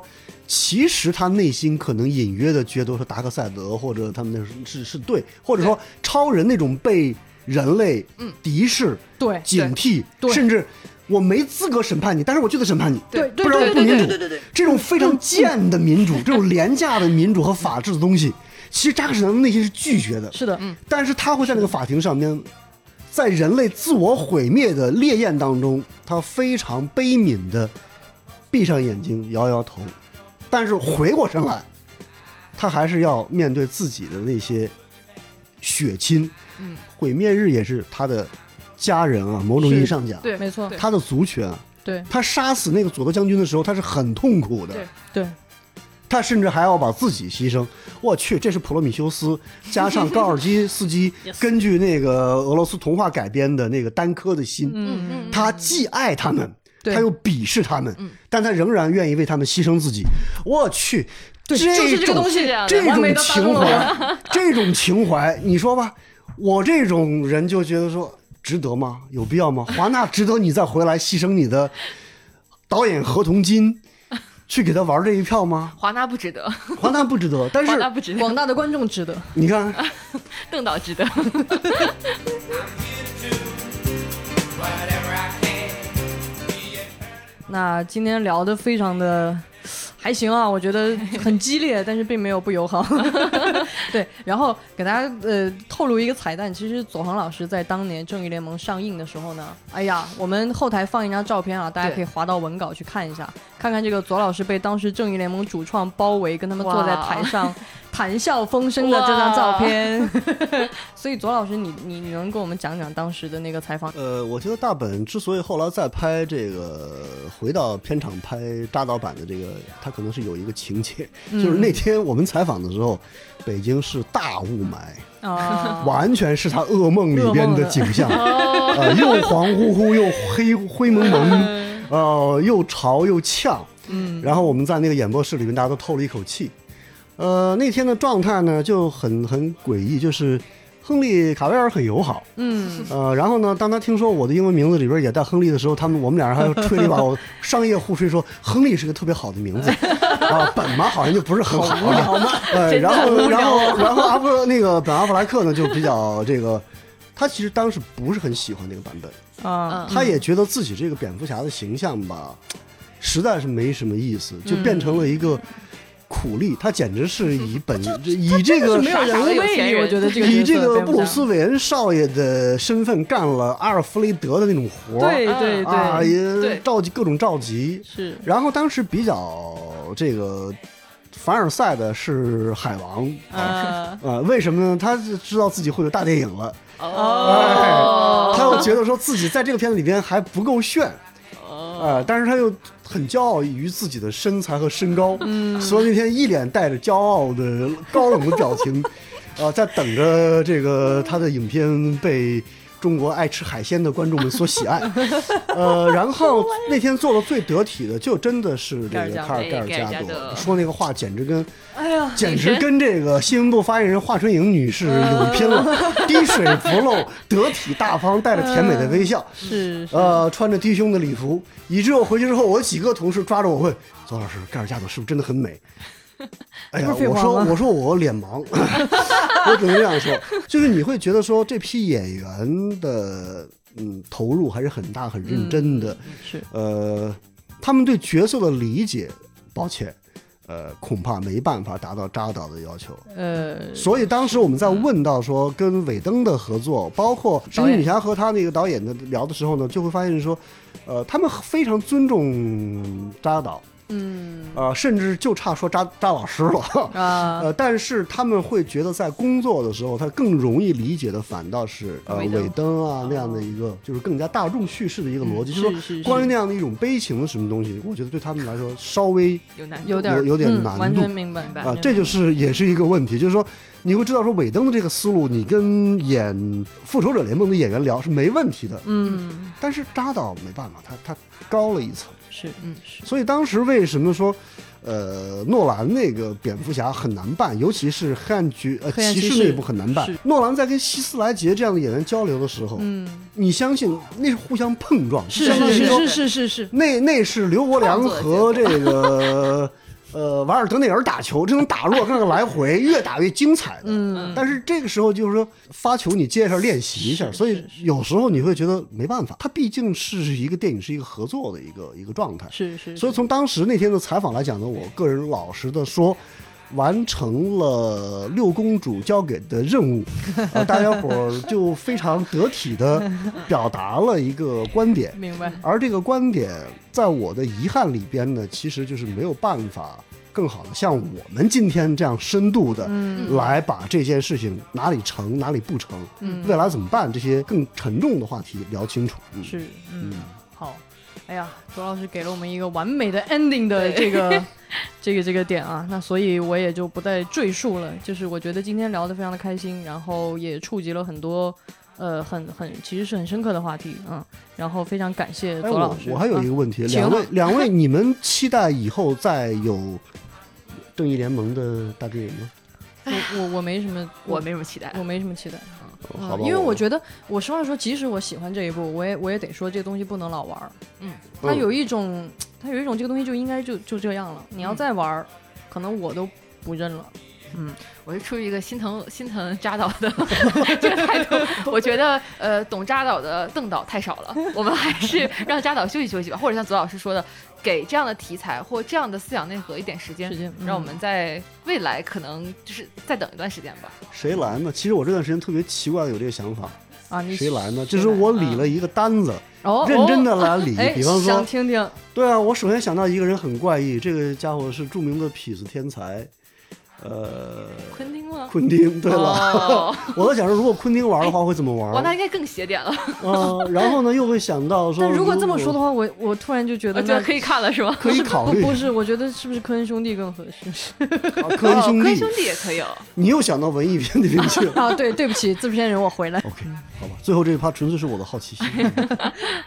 其实他内心可能隐约的觉得说达克赛德或者他们那是是对，或者说超人那种被人类敌视、对警惕，甚至。我没资格审判你，但是我就得审判你，对，不然我不民主。对对这种非常贱的民主，这种廉价的民主和法治的东西，其实扎克施奈德内心是拒绝的。是的，嗯。但是他会在那个法庭上面，在人类自我毁灭的烈焰当中，他非常悲悯的闭上眼睛，摇摇头，但是回过神来，他还是要面对自己的那些血亲，嗯，毁灭日也是他的家人啊，某种意义上讲，对，没错，他的族群啊，对。他杀死那个佐德将军的时候，他是很痛苦的。对对，他甚至还要把自己牺牲。我去，这是普罗米修斯加上高尔基斯基 根据那个俄罗斯童话改编的那个丹科的心，嗯嗯，他既爱他们，对他又鄙视他们，嗯但他仍然愿意为他们牺牲自己。我去，对，这就是这个种东西这种情怀，这种情怀，你说吧，我这种人就觉得说值得吗？有必要吗？华纳值得你再回来牺牲你的导演合同金，去给他玩这一票吗？华纳不值得，华纳不值得，但是华纳不值得，广大的观众值得。你看，邓导值得。那今天聊的非常的还行啊，我觉得很激烈，但是并没有不友好。对，然后给大家呃透露一个彩蛋，其实左航老师在当年《正义联盟》上映的时候呢，哎呀，我们后台放一张照片啊，大家可以滑到文稿去看一下，看看这个左老师被当时正义联盟主创包围，跟他们坐在台上谈笑风生的这张照片。所以左老师你，你你能跟我们讲讲当时的那个采访？呃，我觉得大本之所以后来再拍这个，回到片场拍扎导版的这个，他可能是有一个情节，就是那天我们采访的时候，北京是大雾霾，啊，完全是他噩梦里边的景象，哦，呃，又黄乎乎，又黑灰蒙蒙，呃，又潮又呛。嗯，然后我们在那个演播室里面，大家都透了一口气。呃，那天的状态呢就很很诡异，就是亨利卡维尔很友好，嗯，呃，然后呢，当他听说我的英文名字里边也带亨利的时候，他们我们俩人还吹了一把我商业互吹，说亨利是个特别好的名字。啊，本嘛好像就不是很好好嘛？呃，然后然后然后阿布那个本阿弗莱克呢就比较这个，他其实当时不是很喜欢那个版本，啊，他也觉得自己这个蝙蝠侠的形象吧，实在是没什么意思，就变成了一个苦力，他简直是以本 以这个是没有人物魅力，我觉得这个以这个布鲁斯韦恩少爷的身份干了阿尔弗雷德的那种活儿，对对啊，对，召集各种召集。是。然后当时比较这个凡尔赛的是海王啊，呃，为什么呢？他是知道自己会有大电影了，哦。哎，他又觉得说自己在这个片子里边还不够炫，哦。呃，但是他又很骄傲于自己的身材和身高，嗯，所以那天一脸带着骄傲的高冷的表情，呃，在等着这个他的影片被中国爱吃海鲜的观众们所喜爱，呃，然后那天做的最得体的，就真的是这个卡尔盖尔加朵说那个话，简直跟哎呀，简直跟这个新闻部发言人华春莹女士有一拼了，滴水不漏，得体大方，带着甜美的微笑，是是。呃，穿着低胸的礼服，以至于我回去之后，我几个同事抓着我问：“左老师，盖尔加朵是不是真的很美？”哎呀，我说我说我脸盲，我只能这样说，就是你会觉得说这批演员的嗯投入还是很大很认真的，是呃，他们对角色的理解，抱歉，呃，恐怕没办法达到扎导的要求。呃，所以当时我们在问到说跟尾灯的合作，包括神奇女侠和他那个导演的聊的时候呢，就会发现说，呃，他们非常尊重扎导，嗯。呃，甚至就差说扎扎老师了。啊，呃，但是他们会觉得在工作的时候，他更容易理解的反倒是呃尾灯啊那样的一个，就是更加大众叙事的一个逻辑，就是说关于那样的一种悲情的什么东西，我觉得对他们来说稍微有难度。有点有有点嗯难度完全明白啊，这就是也是一个问题，就是说你会知道说尾灯的这个思路，你跟演复仇者联盟的演员聊是没问题的，嗯。但是扎导没办法，他他高了一层，是嗯是所以当时为什么说？呃，诺兰那个蝙蝠侠很难办，尤其是黑暗局呃骑士那部很难办。诺兰在跟希斯莱杰这样的演员交流的时候，嗯你相信那是互相碰撞，是是是是是是那那是刘国梁和这个呃瓦尔德内尔打球，这种打落这样的来回，越打越精彩的。嗯但是这个时候就是说发球你接一下练习一下，所以有时候你会觉得没办法，它毕竟是一个电影是一个合作的一个一个状态。是是，所以从当时那天的采访来讲呢，我个人老实的说。完成了六公主交给的任务，呃，大家伙儿就非常得体的表达了一个观点，明白。而这个观点在我的遗憾里边呢，其实就是没有办法更好的像我们今天这样深度的嗯。来把这件事情哪里成哪里不成，嗯。未来怎么办这些更沉重的话题聊清楚。嗯。是，嗯哎呀，左老师给了我们一个完美的 ending 的这个 这个这个点啊，那所以我也就不再赘述了。就是我觉得今天聊得非常的开心，然后也触及了很多呃很很其实是很深刻的话题，嗯，然后非常感谢哎，左老师。我我还有一啊个问题，请两位 两位，你们期待以后再有正义联盟的大电影吗？我我我没什么，我没什么期待。我没什么期待。哦好吧，因为我觉得，我实话说，即使我喜欢这一部，我也我也得说，这个东西不能老玩儿。嗯，它有一种，它有一种这个东西就应该就就这样了。你要嗯。再玩儿，可能我都不认了。嗯，我是出于一个心疼心疼扎导的 这个态度，我觉得呃懂扎导的邓导太少了，我们还是让扎导休息休息吧，或者像左老师说的，给这样的题材或这样的思想内核一点时间时，间让我们在未来可能就是再等一段时间吧。谁来呢？其实我这段时间特别奇怪的有这个想法，啊，你谁来呢？就是我理了一个单子，哦，认真的哦来理。哎，比方说，想听听，对啊，我首先想到一个人很怪异，这个家伙是著名的痞子天才，呃，昆汀吗？昆汀。对了，哦，我在想说，如果昆汀玩的话会怎么哇，那？应该更邪点了，嗯，然后呢，又会想到说，但如果这么说的话，我我突然就觉得那我觉得可以看了是吗？可以考虑不不是，我觉得是不是科恩兄弟更合适？啊科恩兄弟哦科恩，兄弟也可以哦。你又想到文艺片里面去了。啊，对，对不起，制片人，我回来。OK，好吧，最后这一趴纯粹是我的好奇心。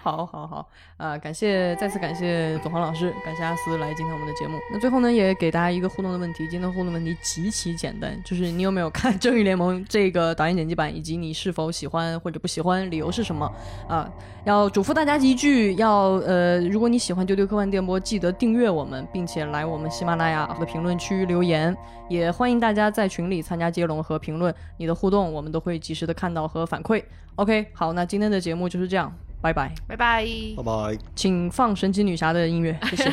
好，好，好，啊、感谢，再次感谢左航老师，感谢阿斯来今天我们的节目。那最后呢，也给大家一个互动的问题，今天的互动问题极其简单，就是你有没有看《正义联盟》这个导演剪辑版，以及你是否喜欢或者不喜欢，理由是什么？啊、要嘱咐大家一句，要呃，如果你喜欢丢丢科幻电波，记得订阅我们，并且来我们喜马拉雅的评论区留言，也欢迎大家在群里参加接龙和评论，你的互动我们都会及时的看到和反馈。OK，好，那今天的节目就是这样，拜拜。拜拜。拜拜。请放神奇女侠的音乐，谢谢。